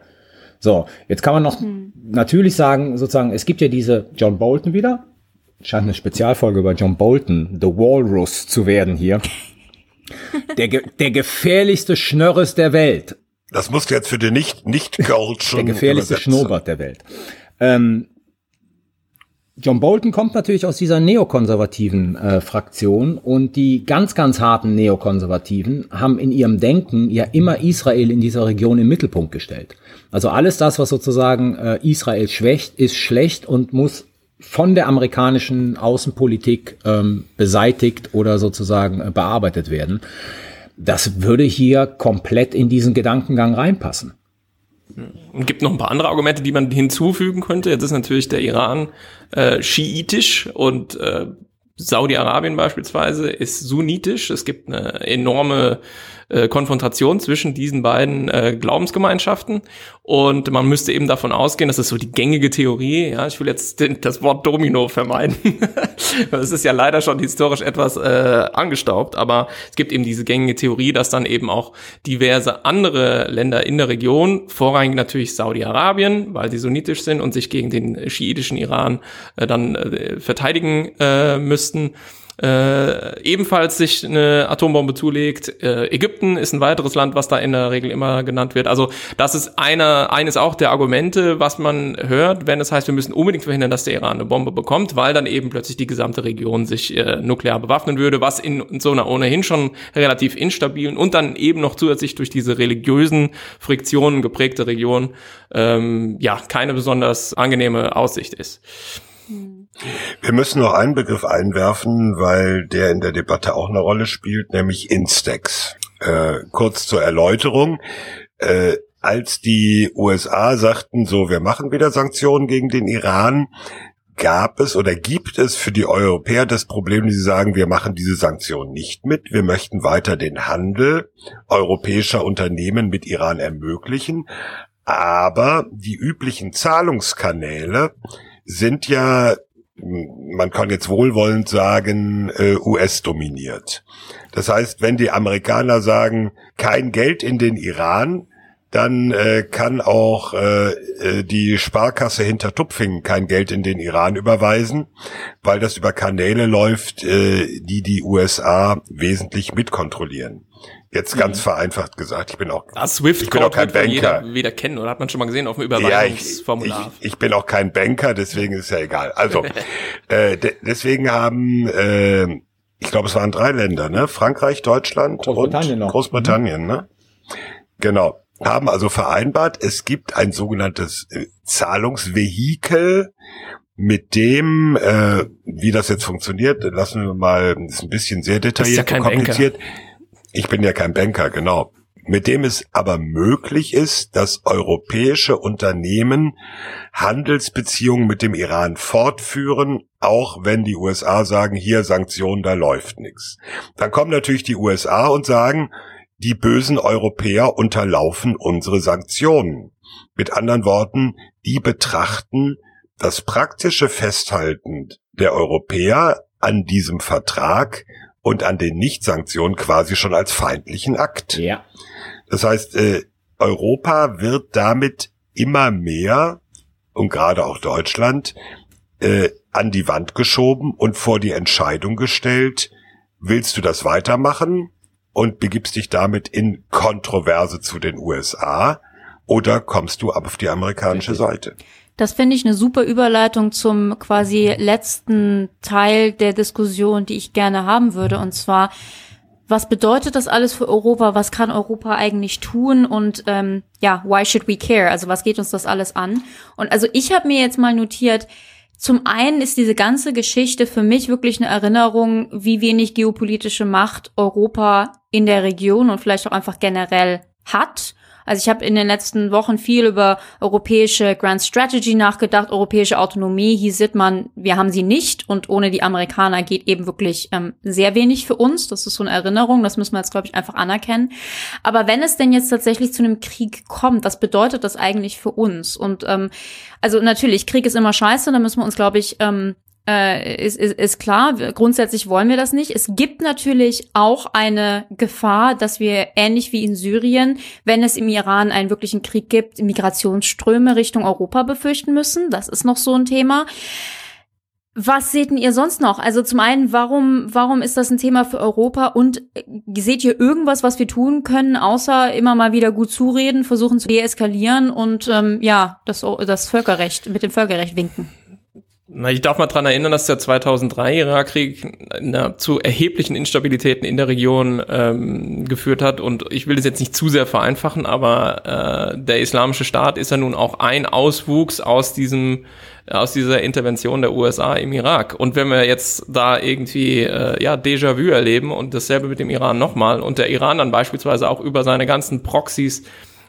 So, jetzt kann man noch natürlich sagen, sozusagen, es gibt ja diese John Bolton wieder. Scheint eine Spezialfolge über John Bolton, The Walrus zu werden hier. Der, ge der gefährlichste Schnörres der Welt. Das musst du jetzt für den nicht nicht Der gefährlichste. Schnurrbart der Welt. Ähm, John Bolton kommt natürlich aus dieser neokonservativen äh, Fraktion und die ganz, ganz harten Neokonservativen haben in ihrem Denken ja immer Israel in dieser Region im Mittelpunkt gestellt. Also alles das, was sozusagen äh, Israel schwächt, ist schlecht und muss von der amerikanischen Außenpolitik ähm, beseitigt oder sozusagen äh, bearbeitet werden. Das würde hier komplett in diesen Gedankengang reinpassen. Und gibt noch ein paar andere Argumente, die man hinzufügen könnte. Jetzt ist natürlich der Iran äh, schiitisch und äh, Saudi-Arabien beispielsweise ist sunnitisch. Es gibt eine enorme äh, Konfrontation zwischen diesen beiden äh, Glaubensgemeinschaften und man müsste eben davon ausgehen, das ist so die gängige Theorie, ja, ich will jetzt den, das Wort Domino vermeiden. das ist ja leider schon historisch etwas äh, angestaubt, aber es gibt eben diese gängige Theorie, dass dann eben auch diverse andere Länder in der Region, vorrangig natürlich Saudi-Arabien, weil sie sunnitisch sind und sich gegen den schiitischen Iran äh, dann äh, verteidigen äh, müssten, äh, ebenfalls sich eine Atombombe zulegt. Äh, Ägypten ist ein weiteres Land, was da in der Regel immer genannt wird. Also das ist einer, eines auch der Argumente, was man hört, wenn es heißt, wir müssen unbedingt verhindern, dass der Iran eine Bombe bekommt, weil dann eben plötzlich die gesamte Region sich äh, nuklear bewaffnen würde, was in, so einer ohnehin schon relativ instabilen und dann eben noch zusätzlich durch diese religiösen Friktionen geprägte Region ähm, ja keine besonders angenehme Aussicht ist. Wir müssen noch einen Begriff einwerfen, weil der in der Debatte auch eine Rolle spielt, nämlich Instax. Äh, kurz zur Erläuterung. Äh, als die USA sagten, so, wir machen wieder Sanktionen gegen den Iran, gab es oder gibt es für die Europäer das Problem, die sagen, wir machen diese Sanktionen nicht mit, wir möchten weiter den Handel europäischer Unternehmen mit Iran ermöglichen, aber die üblichen Zahlungskanäle sind ja man kann jetzt wohlwollend sagen, äh, US-dominiert. Das heißt, wenn die Amerikaner sagen, kein Geld in den Iran, dann äh, kann auch äh, äh, die Sparkasse hinter Tupfingen kein Geld in den Iran überweisen, weil das über Kanäle läuft, äh, die die USA wesentlich mitkontrollieren. Jetzt ganz vereinfacht gesagt, ich bin auch, Das ich bin auch kein wohl jeder Banker. wieder kennen oder hat man schon mal gesehen auf dem Ja, ich, ich, Überweisungsformular. ich bin auch kein Banker, deswegen ist ja egal. Also, äh, de deswegen haben, äh, ich glaube, es waren drei Länder, ne? Frankreich, Deutschland Großbritannien und noch. Großbritannien, ne? Genau. Haben also vereinbart, es gibt ein sogenanntes äh, Zahlungsvehikel, mit dem, äh, wie das jetzt funktioniert, lassen wir mal, das ist ein bisschen sehr detailliert kein und kompliziert. Ich bin ja kein Banker, genau. Mit dem es aber möglich ist, dass europäische Unternehmen Handelsbeziehungen mit dem Iran fortführen, auch wenn die USA sagen, hier Sanktionen, da läuft nichts. Dann kommen natürlich die USA und sagen, die bösen Europäer unterlaufen unsere Sanktionen. Mit anderen Worten, die betrachten das praktische Festhalten der Europäer an diesem Vertrag und an den Nichtsanktionen quasi schon als feindlichen Akt. Ja. Das heißt, äh, Europa wird damit immer mehr und gerade auch Deutschland äh, an die Wand geschoben und vor die Entscheidung gestellt, willst du das weitermachen und begibst dich damit in Kontroverse zu den USA oder kommst du ab auf die amerikanische Seite? Das finde ich eine super Überleitung zum quasi letzten Teil der Diskussion, die ich gerne haben würde. Und zwar, was bedeutet das alles für Europa? Was kann Europa eigentlich tun? Und ähm, ja, why should we care? Also was geht uns das alles an? Und also ich habe mir jetzt mal notiert, zum einen ist diese ganze Geschichte für mich wirklich eine Erinnerung, wie wenig geopolitische Macht Europa in der Region und vielleicht auch einfach generell hat also ich habe in den letzten Wochen viel über europäische Grand Strategy nachgedacht, europäische Autonomie. Hier sieht man, wir haben sie nicht und ohne die Amerikaner geht eben wirklich ähm, sehr wenig für uns. Das ist so eine Erinnerung, das müssen wir jetzt, glaube ich, einfach anerkennen. Aber wenn es denn jetzt tatsächlich zu einem Krieg kommt, was bedeutet das eigentlich für uns? Und ähm, also natürlich, Krieg ist immer scheiße, da müssen wir uns, glaube ich, ähm, äh, ist, ist, ist klar, grundsätzlich wollen wir das nicht. Es gibt natürlich auch eine Gefahr, dass wir ähnlich wie in Syrien, wenn es im Iran einen wirklichen Krieg gibt, Migrationsströme Richtung Europa befürchten müssen. Das ist noch so ein Thema. Was seht ihr sonst noch? Also zum einen, warum, warum ist das ein Thema für Europa? Und äh, seht ihr irgendwas, was wir tun können, außer immer mal wieder gut zureden, versuchen zu deeskalieren und ähm, ja, das, das Völkerrecht, mit dem Völkerrecht winken? Na, ich darf mal dran erinnern, dass der 2003 Irakkrieg zu erheblichen Instabilitäten in der Region ähm, geführt hat. Und ich will das jetzt nicht zu sehr vereinfachen, aber äh, der Islamische Staat ist ja nun auch ein Auswuchs aus diesem aus dieser Intervention der USA im Irak. Und wenn wir jetzt da irgendwie äh, ja Déjà-vu erleben und dasselbe mit dem Iran nochmal und der Iran dann beispielsweise auch über seine ganzen Proxys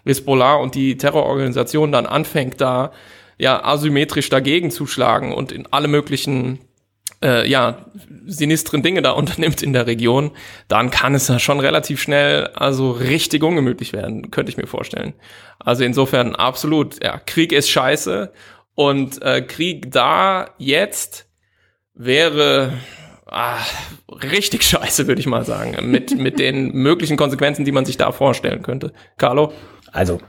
Hezbollah und die Terrororganisation dann anfängt da ja asymmetrisch dagegen zuschlagen und in alle möglichen äh, ja, sinistren Dinge da unternimmt in der Region, dann kann es ja schon relativ schnell also richtig ungemütlich werden, könnte ich mir vorstellen. Also insofern absolut, ja, Krieg ist scheiße und äh, Krieg da jetzt wäre ah, richtig scheiße, würde ich mal sagen, mit, mit den möglichen Konsequenzen, die man sich da vorstellen könnte. Carlo? Also,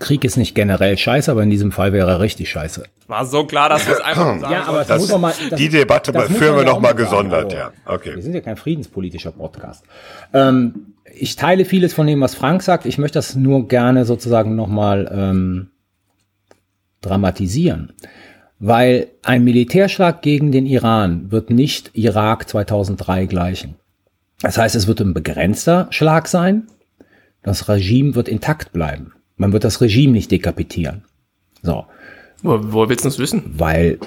Krieg ist nicht generell scheiße, aber in diesem Fall wäre er richtig scheiße. War so klar, dass wir es einfach sagen ja, aber das, muss mal, das, Die Debatte führen wir noch mal gesondert, ja. Okay. Wir sind ja kein friedenspolitischer Podcast. Ähm, ich teile vieles von dem, was Frank sagt. Ich möchte das nur gerne sozusagen noch mal ähm, dramatisieren. Weil ein Militärschlag gegen den Iran wird nicht Irak 2003 gleichen. Das heißt, es wird ein begrenzter Schlag sein. Das Regime wird intakt bleiben. Man wird das Regime nicht dekapitieren. So. Wo, wo willst du es wissen? Weil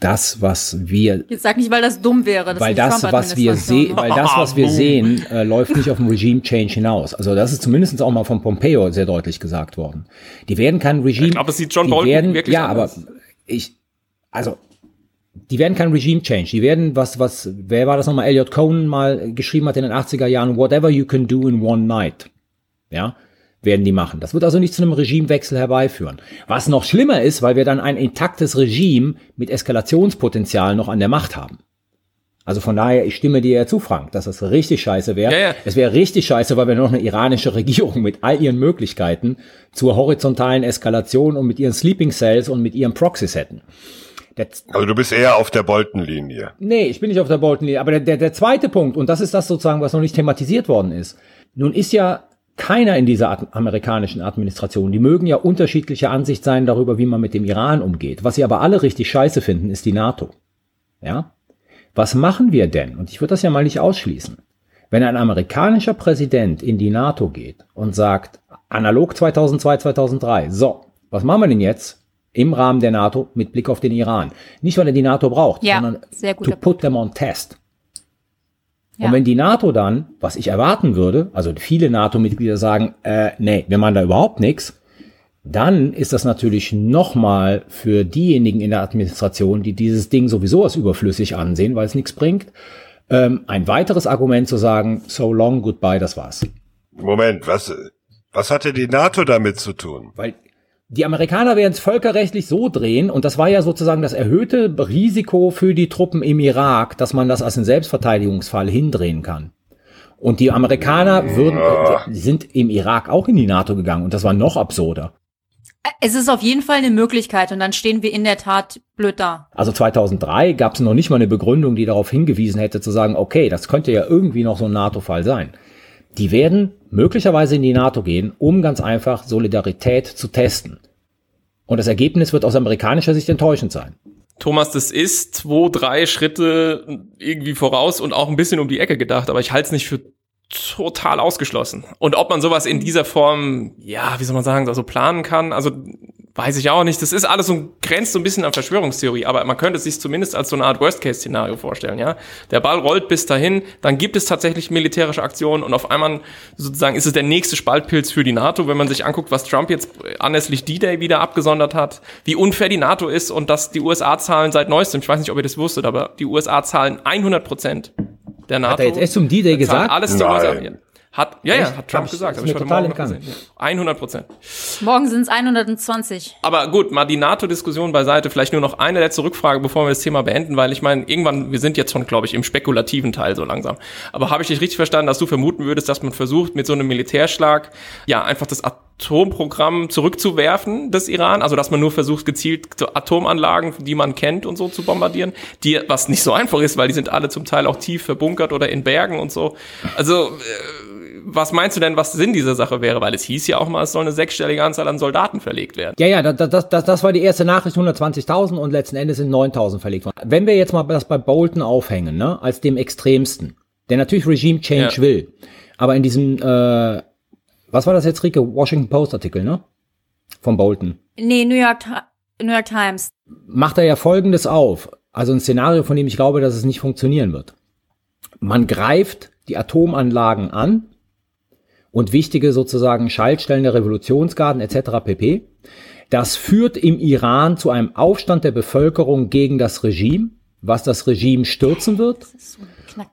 das, was wir. Jetzt sag nicht, weil das dumm wäre. Das weil das, was wir sehen, weil das, was wir sehen, äh, läuft nicht auf den Regime Change hinaus. Also das ist zumindest auch mal von Pompeo sehr deutlich gesagt worden. Die werden kein Regime. Ich glaube, es sieht John Bolton werden, wirklich Ja, anders. aber ich, also die werden kein Regime Change. Die werden was, was, wer war das nochmal? Elliot Cohen mal geschrieben hat in den 80er Jahren. Whatever you can do in one night. Ja werden die machen. Das wird also nicht zu einem Regimewechsel herbeiführen. Was noch schlimmer ist, weil wir dann ein intaktes Regime mit Eskalationspotenzial noch an der Macht haben. Also von daher, ich stimme dir ja zu, Frank, dass das richtig scheiße wäre. Ja, ja. Es wäre richtig scheiße, weil wir noch eine iranische Regierung mit all ihren Möglichkeiten zur horizontalen Eskalation und mit ihren Sleeping Cells und mit ihren Proxys hätten. Der also du bist eher auf der Bolton-Linie. Nee, ich bin nicht auf der Bolton-Linie. Aber der, der, der zweite Punkt, und das ist das sozusagen, was noch nicht thematisiert worden ist. Nun ist ja keiner in dieser amerikanischen Administration. Die mögen ja unterschiedliche Ansicht sein darüber, wie man mit dem Iran umgeht. Was sie aber alle richtig scheiße finden, ist die NATO. Ja? Was machen wir denn? Und ich würde das ja mal nicht ausschließen. Wenn ein amerikanischer Präsident in die NATO geht und sagt, analog 2002, 2003, so, was machen wir denn jetzt im Rahmen der NATO mit Blick auf den Iran? Nicht, weil er die NATO braucht, ja, sondern to put them on test. Ja. Und wenn die NATO dann, was ich erwarten würde, also viele NATO-Mitglieder sagen, äh, nee, wir machen da überhaupt nichts, dann ist das natürlich nochmal für diejenigen in der Administration, die dieses Ding sowieso als überflüssig ansehen, weil es nichts bringt, ähm, ein weiteres Argument zu sagen, so long, goodbye, das war's. Moment, was, was hatte die NATO damit zu tun? Weil die Amerikaner werden es völkerrechtlich so drehen, und das war ja sozusagen das erhöhte Risiko für die Truppen im Irak, dass man das als einen Selbstverteidigungsfall hindrehen kann. Und die Amerikaner würden, sind im Irak auch in die NATO gegangen, und das war noch absurder. Es ist auf jeden Fall eine Möglichkeit und dann stehen wir in der Tat blöd da. Also 2003 gab es noch nicht mal eine Begründung, die darauf hingewiesen hätte, zu sagen, okay, das könnte ja irgendwie noch so ein NATO-Fall sein. Die werden möglicherweise in die NATO gehen, um ganz einfach Solidarität zu testen. Und das Ergebnis wird aus amerikanischer Sicht enttäuschend sein. Thomas, das ist zwei, drei Schritte irgendwie voraus und auch ein bisschen um die Ecke gedacht, aber ich halte es nicht für total ausgeschlossen. Und ob man sowas in dieser Form, ja, wie soll man sagen, so planen kann, also weiß ich auch nicht. Das ist alles so grenzt so ein bisschen an Verschwörungstheorie, aber man könnte es sich zumindest als so eine Art Worst-Case-Szenario vorstellen, ja. Der Ball rollt bis dahin, dann gibt es tatsächlich militärische Aktionen und auf einmal sozusagen ist es der nächste Spaltpilz für die NATO, wenn man sich anguckt, was Trump jetzt anlässlich D-Day wieder abgesondert hat, wie unfair die NATO ist und dass die USA zahlen seit neuestem, ich weiß nicht, ob ihr das wusstet, aber die USA zahlen 100 Prozent der NATO. Hat er jetzt erst zum D-Day gesagt? Alles zu hat, ja, ja, hat Trump gesagt. Hab ich heute total Morgen 100 Prozent. Morgen sind es 120. Aber gut, mal die NATO-Diskussion beiseite. Vielleicht nur noch eine letzte Rückfrage, bevor wir das Thema beenden, weil ich meine, irgendwann, wir sind jetzt schon, glaube ich, im spekulativen Teil so langsam. Aber habe ich dich richtig verstanden, dass du vermuten würdest, dass man versucht, mit so einem Militärschlag, ja, einfach das Atomprogramm zurückzuwerfen des Iran? Also, dass man nur versucht, gezielt Atomanlagen, die man kennt und so zu bombardieren, die, was nicht so einfach ist, weil die sind alle zum Teil auch tief verbunkert oder in Bergen und so. Also, äh, was meinst du denn, was Sinn dieser Sache wäre? Weil es hieß ja auch mal, es soll eine sechsstellige Anzahl an Soldaten verlegt werden. Ja, ja, das, das, das war die erste Nachricht, 120.000 und letzten Endes sind 9.000 verlegt worden. Wenn wir jetzt mal das bei Bolton aufhängen, ne, als dem extremsten, der natürlich Regime Change ja. will, aber in diesem, äh, was war das jetzt, Rike? Washington Post Artikel, ne? Von Bolton. Nee, New York, New York Times. Macht er ja Folgendes auf. Also ein Szenario, von dem ich glaube, dass es nicht funktionieren wird. Man greift die Atomanlagen an, und wichtige sozusagen Schaltstellen der Revolutionsgarden etc. pp. Das führt im Iran zu einem Aufstand der Bevölkerung gegen das Regime, was das Regime stürzen wird.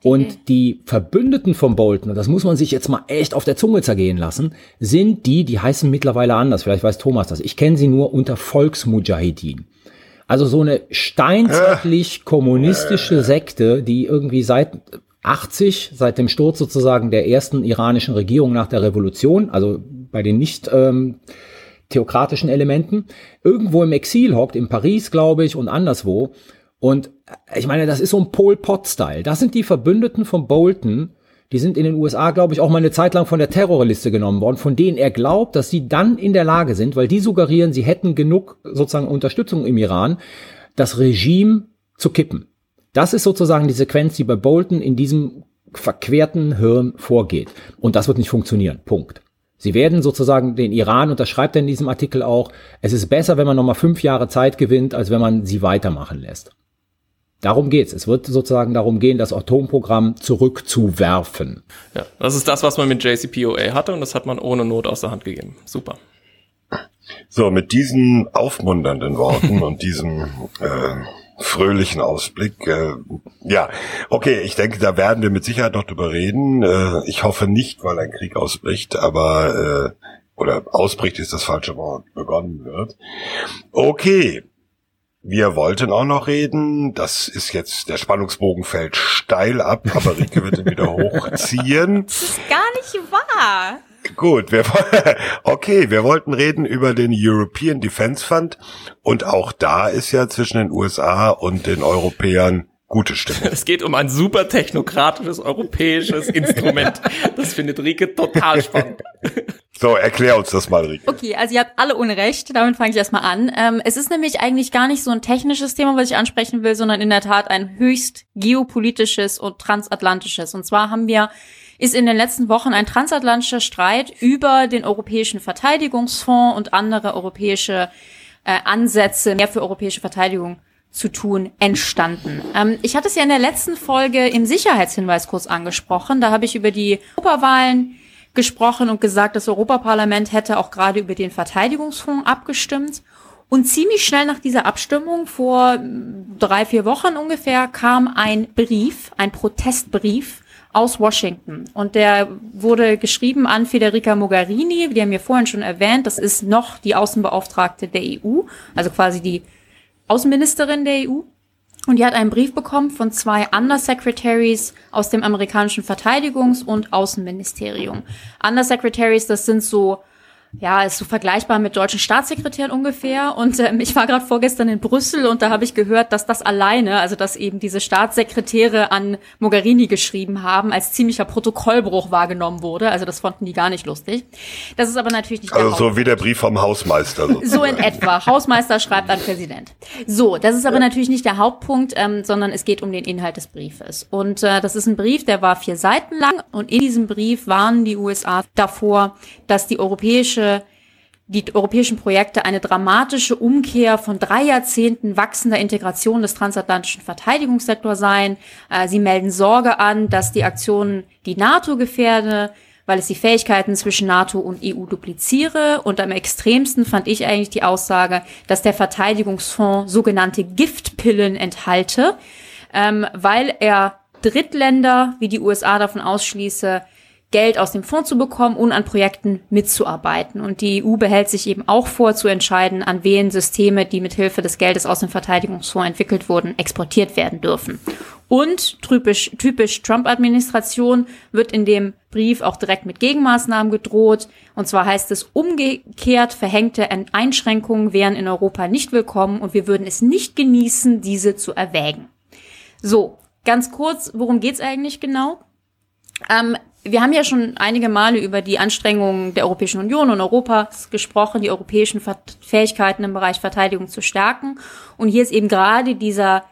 Und die Verbündeten von Bolton, und das muss man sich jetzt mal echt auf der Zunge zergehen lassen, sind die, die heißen mittlerweile anders, vielleicht weiß Thomas das. Ich kenne sie nur unter Volksmujahideen. Also so eine steinzeitlich kommunistische Sekte, die irgendwie seit 80, seit dem Sturz sozusagen der ersten iranischen Regierung nach der Revolution, also bei den nicht ähm, theokratischen Elementen, irgendwo im Exil hockt, in Paris, glaube ich, und anderswo. Und ich meine, das ist so ein Pol Pot-Style. Das sind die Verbündeten von Bolton. Die sind in den USA, glaube ich, auch mal eine Zeit lang von der Terrorliste genommen worden, von denen er glaubt, dass sie dann in der Lage sind, weil die suggerieren, sie hätten genug sozusagen Unterstützung im Iran, das Regime zu kippen. Das ist sozusagen die Sequenz, die bei Bolton in diesem verquerten Hirn vorgeht. Und das wird nicht funktionieren. Punkt. Sie werden sozusagen den Iran, und das schreibt er in diesem Artikel auch, es ist besser, wenn man nochmal fünf Jahre Zeit gewinnt, als wenn man sie weitermachen lässt. Darum geht's. Es wird sozusagen darum gehen, das Atomprogramm zurückzuwerfen. Ja, das ist das, was man mit JCPOA hatte und das hat man ohne Not aus der Hand gegeben. Super. So, mit diesen aufmunternden Worten und diesem äh, fröhlichen Ausblick. Äh, ja, okay, ich denke, da werden wir mit Sicherheit noch drüber reden. Äh, ich hoffe nicht, weil ein Krieg ausbricht, aber äh, oder ausbricht ist das falsche Wort, begonnen wird. Okay. Wir wollten auch noch reden. Das ist jetzt, der Spannungsbogen fällt steil ab, aber Rike wird ihn wieder hochziehen. Das ist gar nicht wahr. Gut, wir, okay, wir wollten reden über den European Defense Fund und auch da ist ja zwischen den USA und den Europäern gute Stimme. Es geht um ein super technokratisches europäisches Instrument. Das findet Rike total spannend. So, erklär uns das mal, Rike. Okay, also ihr habt alle Unrecht, damit fange ich erstmal an. Ähm, es ist nämlich eigentlich gar nicht so ein technisches Thema, was ich ansprechen will, sondern in der Tat ein höchst geopolitisches und transatlantisches. Und zwar haben wir ist in den letzten Wochen ein transatlantischer Streit über den Europäischen Verteidigungsfonds und andere europäische äh, Ansätze mehr für europäische Verteidigung zu tun entstanden. Ähm, ich hatte es ja in der letzten Folge im Sicherheitshinweis kurz angesprochen. Da habe ich über die Europawahlen gesprochen und gesagt, das Europaparlament hätte auch gerade über den Verteidigungsfonds abgestimmt. Und ziemlich schnell nach dieser Abstimmung, vor drei, vier Wochen ungefähr, kam ein Brief, ein Protestbrief aus Washington. Und der wurde geschrieben an Federica Mogherini, die haben wir vorhin schon erwähnt. Das ist noch die Außenbeauftragte der EU, also quasi die Außenministerin der EU. Und die hat einen Brief bekommen von zwei Undersecretaries aus dem amerikanischen Verteidigungs- und Außenministerium. Undersecretaries, das sind so ja, ist so vergleichbar mit deutschen Staatssekretären ungefähr. Und ähm, ich war gerade vorgestern in Brüssel und da habe ich gehört, dass das alleine, also dass eben diese Staatssekretäre an Mogherini geschrieben haben, als ziemlicher Protokollbruch wahrgenommen wurde. Also das fanden die gar nicht lustig. Das ist aber natürlich nicht. Also so wie der Brief vom Hausmeister. Sozusagen. So in etwa. Hausmeister schreibt an Präsident. So, das ist aber ja. natürlich nicht der Hauptpunkt, ähm, sondern es geht um den Inhalt des Briefes. Und äh, das ist ein Brief, der war vier Seiten lang und in diesem Brief warnen die USA davor, dass die europäische europäische, die europäischen Projekte eine dramatische Umkehr von drei Jahrzehnten wachsender Integration des transatlantischen Verteidigungssektors seien. Äh, sie melden Sorge an, dass die Aktionen die NATO gefährde, weil es die Fähigkeiten zwischen NATO und EU dupliziere. Und am extremsten fand ich eigentlich die Aussage, dass der Verteidigungsfonds sogenannte Giftpillen enthalte, ähm, weil er Drittländer wie die USA davon ausschließe, Geld aus dem Fonds zu bekommen und an Projekten mitzuarbeiten. Und die EU behält sich eben auch vor, zu entscheiden, an wen Systeme, die mit Hilfe des Geldes aus dem Verteidigungsfonds entwickelt wurden, exportiert werden dürfen. Und typisch, typisch Trump-Administration wird in dem Brief auch direkt mit Gegenmaßnahmen gedroht. Und zwar heißt es, umgekehrt verhängte Einschränkungen wären in Europa nicht willkommen und wir würden es nicht genießen, diese zu erwägen. So, ganz kurz, worum geht's eigentlich genau? Ähm, wir haben ja schon einige Male über die Anstrengungen der Europäischen Union und Europas gesprochen, die europäischen Fähigkeiten im Bereich Verteidigung zu stärken. Und hier ist eben gerade dieser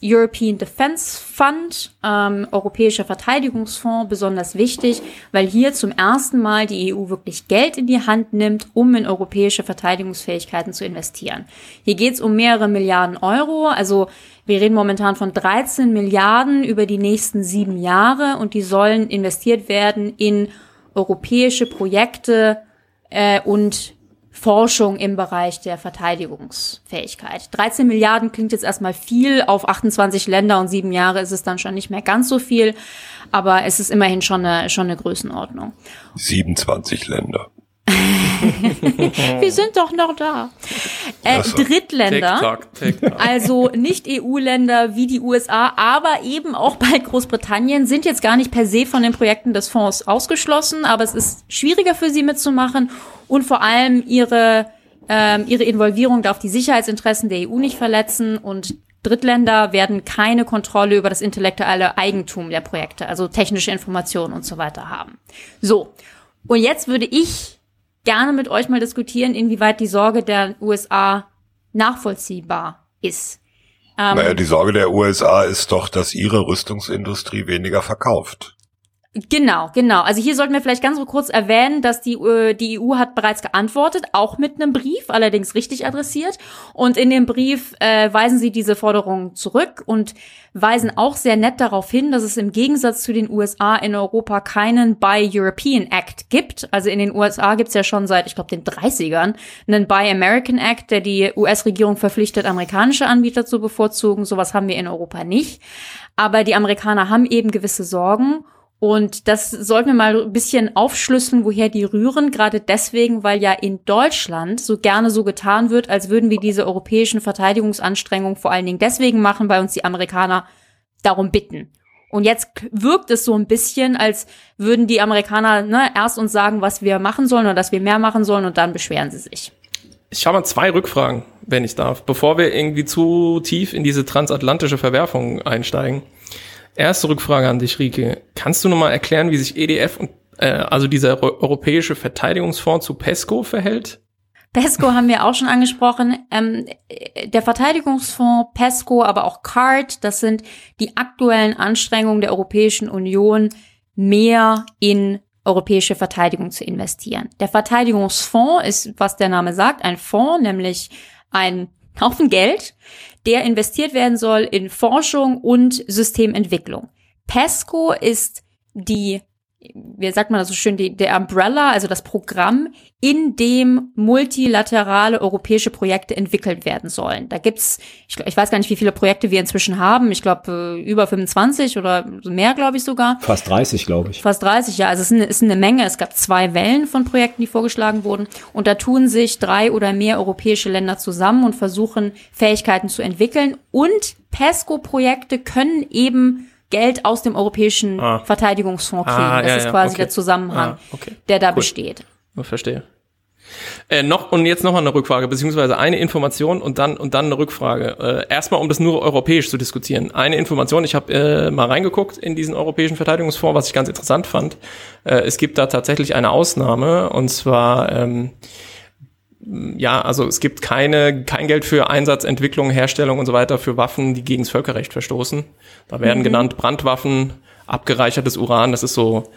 European Defense Fund, ähm, Europäischer Verteidigungsfonds, besonders wichtig, weil hier zum ersten Mal die EU wirklich Geld in die Hand nimmt, um in europäische Verteidigungsfähigkeiten zu investieren. Hier geht es um mehrere Milliarden Euro, also wir reden momentan von 13 Milliarden über die nächsten sieben Jahre und die sollen investiert werden in europäische Projekte äh, und Forschung im Bereich der Verteidigungsfähigkeit. 13 Milliarden klingt jetzt erstmal viel, auf 28 Länder und sieben Jahre ist es dann schon nicht mehr ganz so viel, aber es ist immerhin schon eine, schon eine Größenordnung. 27 Länder. Wir sind doch noch da. Äh, so. Drittländer, Tick Tick also nicht EU-Länder wie die USA, aber eben auch bei Großbritannien sind jetzt gar nicht per se von den Projekten des Fonds ausgeschlossen, aber es ist schwieriger für sie mitzumachen und vor allem ihre ähm, ihre Involvierung darf die Sicherheitsinteressen der EU nicht verletzen und Drittländer werden keine Kontrolle über das intellektuelle Eigentum der Projekte, also technische Informationen und so weiter haben. So. Und jetzt würde ich gerne mit euch mal diskutieren, inwieweit die Sorge der USA nachvollziehbar ist. Ähm, naja, die Sorge der USA ist doch, dass ihre Rüstungsindustrie weniger verkauft. Genau, genau. Also hier sollten wir vielleicht ganz kurz erwähnen, dass die, äh, die EU hat bereits geantwortet, auch mit einem Brief, allerdings richtig adressiert. Und in dem Brief äh, weisen sie diese Forderungen zurück und weisen auch sehr nett darauf hin, dass es im Gegensatz zu den USA in Europa keinen Buy European Act gibt. Also in den USA gibt's ja schon seit, ich glaube, den 30ern einen Buy American Act, der die US-Regierung verpflichtet, amerikanische Anbieter zu bevorzugen. Sowas haben wir in Europa nicht. Aber die Amerikaner haben eben gewisse Sorgen. Und das sollten wir mal ein bisschen aufschlüsseln, woher die rühren. Gerade deswegen, weil ja in Deutschland so gerne so getan wird, als würden wir diese europäischen Verteidigungsanstrengungen vor allen Dingen deswegen machen, weil uns die Amerikaner darum bitten. Und jetzt wirkt es so ein bisschen, als würden die Amerikaner ne, erst uns sagen, was wir machen sollen oder dass wir mehr machen sollen und dann beschweren sie sich. Ich habe mal zwei Rückfragen, wenn ich darf, bevor wir irgendwie zu tief in diese transatlantische Verwerfung einsteigen. Erste Rückfrage an dich, Rike. Kannst du nochmal erklären, wie sich EDF und äh, also dieser Europäische Verteidigungsfonds zu PESCO verhält? PESCO haben wir auch schon angesprochen. Ähm, der Verteidigungsfonds, PESCO, aber auch CARD, das sind die aktuellen Anstrengungen der Europäischen Union, mehr in europäische Verteidigung zu investieren. Der Verteidigungsfonds ist, was der Name sagt, ein Fonds, nämlich ein Haufen Geld, der investiert werden soll in Forschung und Systementwicklung. PESCO ist die wie sagt man das so schön, die, der Umbrella, also das Programm, in dem multilaterale europäische Projekte entwickelt werden sollen. Da gibt's, ich, ich weiß gar nicht, wie viele Projekte wir inzwischen haben. Ich glaube äh, über 25 oder mehr, glaube ich sogar. Fast 30, glaube ich. Fast 30, ja. Also es ist eine, ist eine Menge. Es gab zwei Wellen von Projekten, die vorgeschlagen wurden. Und da tun sich drei oder mehr europäische Länder zusammen und versuchen, Fähigkeiten zu entwickeln. Und PESCO-Projekte können eben Geld aus dem Europäischen ah. Verteidigungsfonds kriegen. Ah, das ja, ist quasi okay. der Zusammenhang, ah, okay. der da cool. besteht. Ich verstehe. Äh, noch und jetzt noch mal eine Rückfrage beziehungsweise eine Information und dann und dann eine Rückfrage. Äh, erstmal, um das nur europäisch zu diskutieren. Eine Information. Ich habe äh, mal reingeguckt in diesen europäischen Verteidigungsfonds, was ich ganz interessant fand. Äh, es gibt da tatsächlich eine Ausnahme und zwar ähm, ja, also es gibt keine, kein Geld für Einsatz, Entwicklung, Herstellung und so weiter für Waffen, die gegen das Völkerrecht verstoßen. Da werden mhm. genannt Brandwaffen, abgereichertes Uran, das ist so,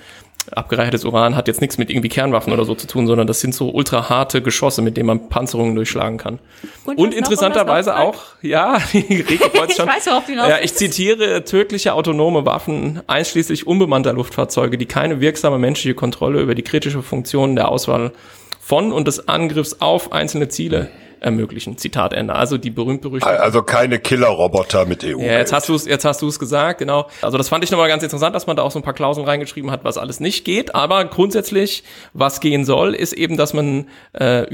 abgereichertes Uran hat jetzt nichts mit irgendwie Kernwaffen oder so zu tun, sondern das sind so ultra harte Geschosse, mit denen man Panzerungen durchschlagen kann. Und, und interessanterweise auch, ja, Rieke freut schon. ich weiß, worauf du ja, ich zitiere tödliche autonome Waffen, einschließlich unbemannter Luftfahrzeuge, die keine wirksame menschliche Kontrolle über die kritische Funktion der Auswahl von und des Angriffs auf einzelne Ziele ermöglichen. Zitat Ende. Also die berühmt berüchtigte. Also keine Killerroboter mit EU. Ja, jetzt hast du es, jetzt hast du es gesagt, genau. Also das fand ich nochmal ganz interessant, dass man da auch so ein paar Klauseln reingeschrieben hat, was alles nicht geht. Aber grundsätzlich, was gehen soll, ist eben, dass man äh,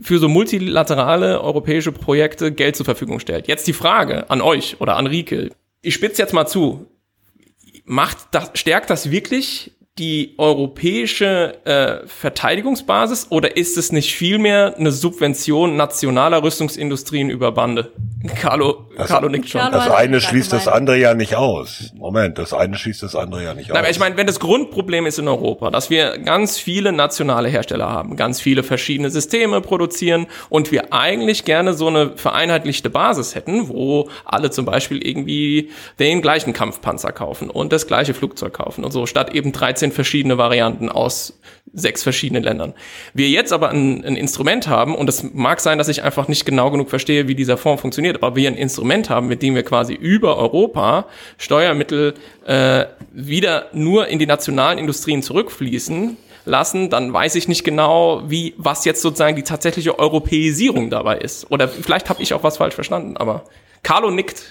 für so multilaterale europäische Projekte Geld zur Verfügung stellt. Jetzt die Frage an euch oder an Rieke. Ich spitze jetzt mal zu. Macht das, stärkt das wirklich die europäische äh, Verteidigungsbasis oder ist es nicht vielmehr eine Subvention nationaler Rüstungsindustrien über Bande? Carlo, das, Carlo nickt schon. Das eine schließt das andere ja nicht aus. Moment, das eine schließt das andere ja nicht Nein, aus. Ich meine, wenn das Grundproblem ist in Europa, dass wir ganz viele nationale Hersteller haben, ganz viele verschiedene Systeme produzieren und wir eigentlich gerne so eine vereinheitlichte Basis hätten, wo alle zum Beispiel irgendwie den gleichen Kampfpanzer kaufen und das gleiche Flugzeug kaufen und so, statt eben 13 13 verschiedene Varianten aus sechs verschiedenen Ländern. Wir jetzt aber ein, ein Instrument haben, und es mag sein, dass ich einfach nicht genau genug verstehe, wie dieser Fonds funktioniert, aber wir ein Instrument haben, mit dem wir quasi über Europa Steuermittel äh, wieder nur in die nationalen Industrien zurückfließen, lassen, dann weiß ich nicht genau, wie was jetzt sozusagen die tatsächliche Europäisierung dabei ist. Oder vielleicht habe ich auch was falsch verstanden, aber Carlo nickt.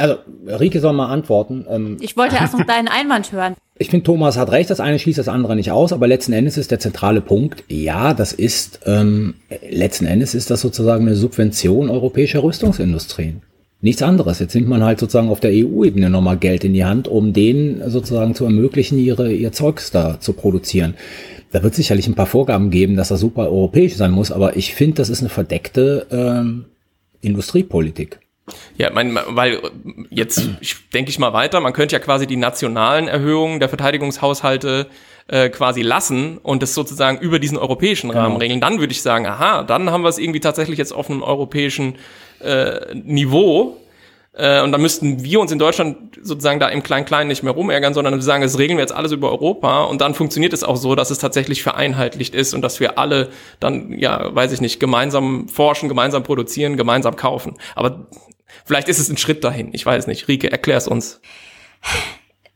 Also, Rike soll mal antworten. Ähm, ich wollte erst noch deinen Einwand hören. Ich finde, Thomas hat recht, das eine schließt das andere nicht aus, aber letzten Endes ist der zentrale Punkt, ja, das ist, ähm, letzten Endes ist das sozusagen eine Subvention europäischer Rüstungsindustrien. Nichts anderes. Jetzt nimmt man halt sozusagen auf der EU-Ebene nochmal Geld in die Hand, um denen sozusagen zu ermöglichen, ihre, ihr Zeugs da zu produzieren. Da wird sicherlich ein paar Vorgaben geben, dass das super europäisch sein muss, aber ich finde, das ist eine verdeckte ähm, Industriepolitik. Ja, mein, weil jetzt denke ich mal weiter, man könnte ja quasi die nationalen Erhöhungen der Verteidigungshaushalte äh, quasi lassen und das sozusagen über diesen europäischen Rahmen genau. regeln. Dann würde ich sagen, aha, dann haben wir es irgendwie tatsächlich jetzt auf einem europäischen äh, Niveau. Äh, und dann müssten wir uns in Deutschland sozusagen da im Klein-Klein nicht mehr rumärgern, sondern wir sagen, das regeln wir jetzt alles über Europa. Und dann funktioniert es auch so, dass es tatsächlich vereinheitlicht ist und dass wir alle dann, ja, weiß ich nicht, gemeinsam forschen, gemeinsam produzieren, gemeinsam kaufen. Aber Vielleicht ist es ein Schritt dahin. Ich weiß nicht. Rike, erklär's uns.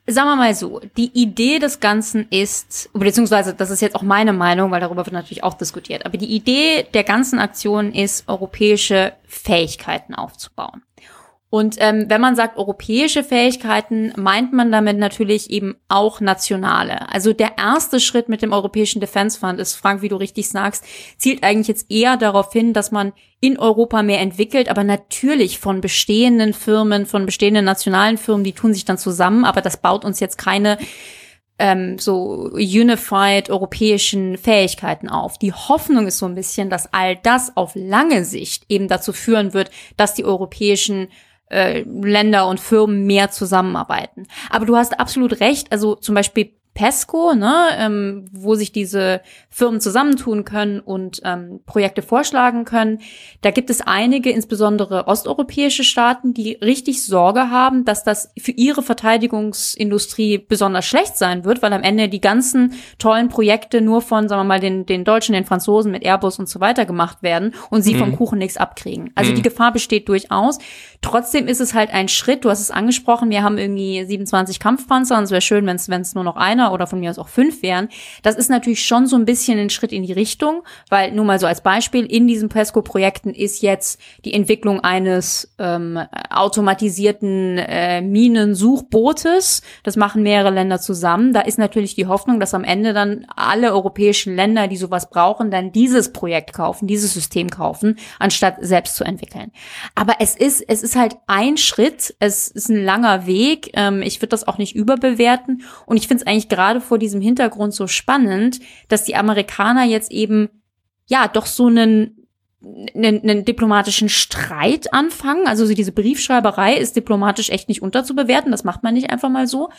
Sagen wir mal so, die Idee des Ganzen ist, beziehungsweise das ist jetzt auch meine Meinung, weil darüber wird natürlich auch diskutiert, aber die Idee der ganzen Aktion ist, europäische Fähigkeiten aufzubauen. Und ähm, wenn man sagt europäische Fähigkeiten, meint man damit natürlich eben auch nationale. Also der erste Schritt mit dem Europäischen Defense Fund ist, Frank, wie du richtig sagst, zielt eigentlich jetzt eher darauf hin, dass man in Europa mehr entwickelt, aber natürlich von bestehenden Firmen, von bestehenden nationalen Firmen, die tun sich dann zusammen, aber das baut uns jetzt keine ähm, so unified europäischen Fähigkeiten auf. Die Hoffnung ist so ein bisschen, dass all das auf lange Sicht eben dazu führen wird, dass die europäischen äh, Länder und Firmen mehr zusammenarbeiten. Aber du hast absolut recht. Also zum Beispiel PESCO, ne, ähm, wo sich diese Firmen zusammentun können und ähm, Projekte vorschlagen können. Da gibt es einige, insbesondere osteuropäische Staaten, die richtig Sorge haben, dass das für ihre Verteidigungsindustrie besonders schlecht sein wird, weil am Ende die ganzen tollen Projekte nur von, sagen wir mal, den, den Deutschen, den Franzosen mit Airbus und so weiter gemacht werden und sie mhm. vom Kuchen nichts abkriegen. Also mhm. die Gefahr besteht durchaus. Trotzdem ist es halt ein Schritt, du hast es angesprochen, wir haben irgendwie 27 Kampfpanzer und es wäre schön, wenn es nur noch einer oder von mir aus auch fünf wären. Das ist natürlich schon so ein bisschen ein Schritt in die Richtung, weil nur mal so als Beispiel, in diesen PESCO-Projekten ist jetzt die Entwicklung eines ähm, automatisierten äh, Minensuchbootes. Das machen mehrere Länder zusammen. Da ist natürlich die Hoffnung, dass am Ende dann alle europäischen Länder, die sowas brauchen, dann dieses Projekt kaufen, dieses System kaufen, anstatt selbst zu entwickeln. Aber es ist, es ist halt ein Schritt, es ist ein langer Weg. Ähm, ich würde das auch nicht überbewerten. Und ich finde es eigentlich gerade vor diesem Hintergrund so spannend, dass die Amerikaner jetzt eben ja doch so einen einen, einen diplomatischen Streit anfangen. Also diese Briefschreiberei ist diplomatisch echt nicht unterzubewerten. Das macht man nicht einfach mal so.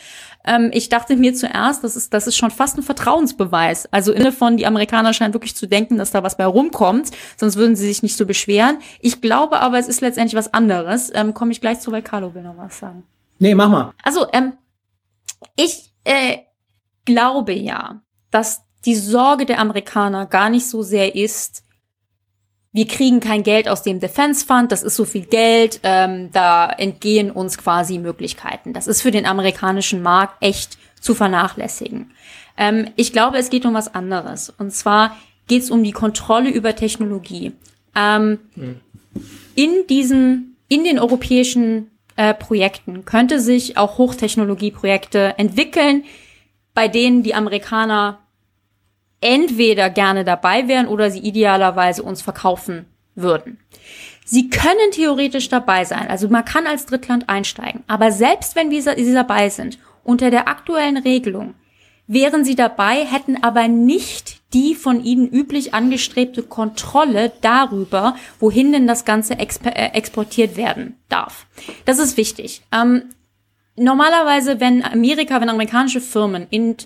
Ähm, ich dachte mir zuerst, das ist, das ist schon fast ein Vertrauensbeweis. Also inne von, die Amerikaner scheinen wirklich zu denken, dass da was bei rumkommt. Sonst würden sie sich nicht so beschweren. Ich glaube aber, es ist letztendlich was anderes. Ähm, Komme ich gleich zu, weil Carlo will noch was sagen. Nee, mach mal. Also, ähm, ich äh, glaube ja, dass die Sorge der Amerikaner gar nicht so sehr ist, wir kriegen kein Geld aus dem Defense Fund, das ist so viel Geld, ähm, da entgehen uns quasi Möglichkeiten. Das ist für den amerikanischen Markt echt zu vernachlässigen. Ähm, ich glaube, es geht um was anderes. Und zwar geht es um die Kontrolle über Technologie. Ähm, hm. In diesen, in den europäischen äh, Projekten könnte sich auch Hochtechnologieprojekte entwickeln, bei denen die Amerikaner entweder gerne dabei wären oder sie idealerweise uns verkaufen würden. Sie können theoretisch dabei sein, also man kann als Drittland einsteigen, aber selbst wenn wir sie dabei sind, unter der aktuellen Regelung, wären sie dabei, hätten aber nicht die von ihnen üblich angestrebte Kontrolle darüber, wohin denn das Ganze äh, exportiert werden darf. Das ist wichtig. Ähm, normalerweise, wenn Amerika, wenn amerikanische Firmen in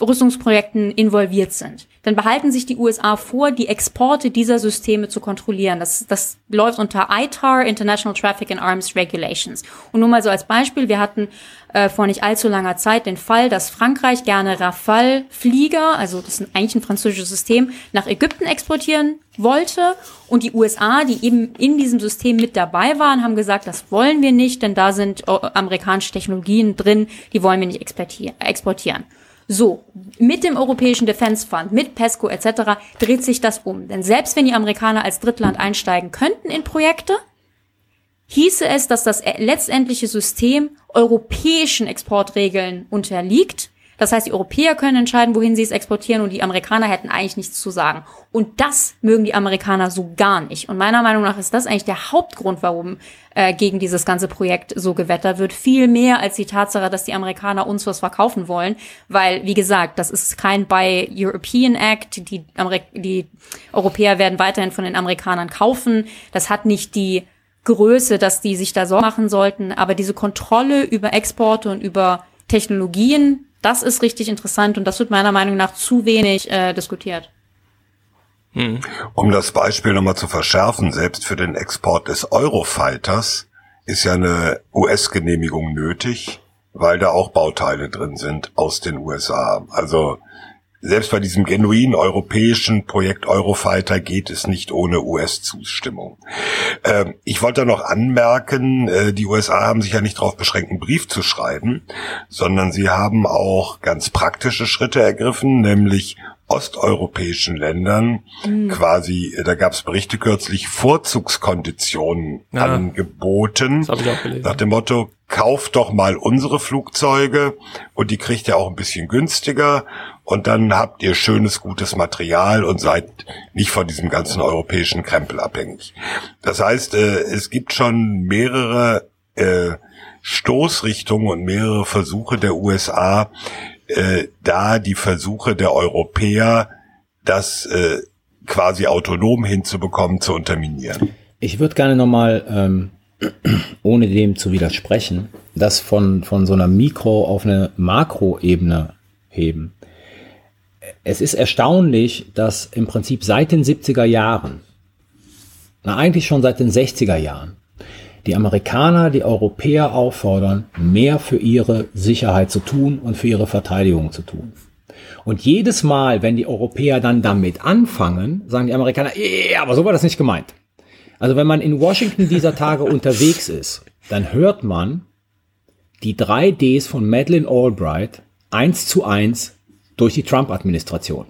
Rüstungsprojekten involviert sind, dann behalten sich die USA vor, die Exporte dieser Systeme zu kontrollieren. Das, das läuft unter ITAR, International Traffic in Arms Regulations. Und nur mal so als Beispiel, wir hatten äh, vor nicht allzu langer Zeit den Fall, dass Frankreich gerne Rafale-Flieger, also das ist eigentlich ein französisches System, nach Ägypten exportieren wollte. Und die USA, die eben in diesem System mit dabei waren, haben gesagt, das wollen wir nicht, denn da sind äh, amerikanische Technologien drin, die wollen wir nicht exportieren. So, mit dem Europäischen Defense Fund, mit PESCO etc. dreht sich das um. Denn selbst wenn die Amerikaner als Drittland einsteigen könnten in Projekte, hieße es, dass das letztendliche System europäischen Exportregeln unterliegt das heißt, die Europäer können entscheiden, wohin sie es exportieren und die Amerikaner hätten eigentlich nichts zu sagen. Und das mögen die Amerikaner so gar nicht. Und meiner Meinung nach ist das eigentlich der Hauptgrund, warum äh, gegen dieses ganze Projekt so gewettert wird. Viel mehr als die Tatsache, dass die Amerikaner uns was verkaufen wollen. Weil, wie gesagt, das ist kein Buy European Act. Die, Amerik die Europäer werden weiterhin von den Amerikanern kaufen. Das hat nicht die Größe, dass die sich da Sorgen machen sollten. Aber diese Kontrolle über Exporte und über Technologien, das ist richtig interessant und das wird meiner Meinung nach zu wenig äh, diskutiert. Hm. Um das Beispiel nochmal zu verschärfen, selbst für den Export des Eurofighters ist ja eine US-Genehmigung nötig, weil da auch Bauteile drin sind aus den USA. Also selbst bei diesem genuin europäischen Projekt Eurofighter geht es nicht ohne US-Zustimmung. Ähm, ich wollte noch anmerken, äh, die USA haben sich ja nicht darauf beschränkt, einen Brief zu schreiben, sondern sie haben auch ganz praktische Schritte ergriffen, nämlich osteuropäischen Ländern mhm. quasi, da gab es Berichte kürzlich, Vorzugskonditionen ja. angeboten. Nach dem Motto, kauft doch mal unsere Flugzeuge und die kriegt ihr auch ein bisschen günstiger und dann habt ihr schönes, gutes Material und seid nicht von diesem ganzen europäischen Krempel abhängig. Das heißt, äh, es gibt schon mehrere äh, Stoßrichtungen und mehrere Versuche der USA, äh, da die Versuche der Europäer, das äh, quasi autonom hinzubekommen, zu unterminieren. Ich würde gerne nochmal, ähm, ohne dem zu widersprechen, das von, von so einer Mikro- auf eine Makroebene hervorheben. Es ist erstaunlich, dass im Prinzip seit den 70er Jahren, na eigentlich schon seit den 60er Jahren, die Amerikaner die Europäer auffordern, mehr für ihre Sicherheit zu tun und für ihre Verteidigung zu tun. Und jedes Mal, wenn die Europäer dann damit anfangen, sagen die Amerikaner, ja, aber so war das nicht gemeint. Also wenn man in Washington dieser Tage unterwegs ist, dann hört man die drei Ds von Madeleine Albright eins zu eins durch die Trump-Administration.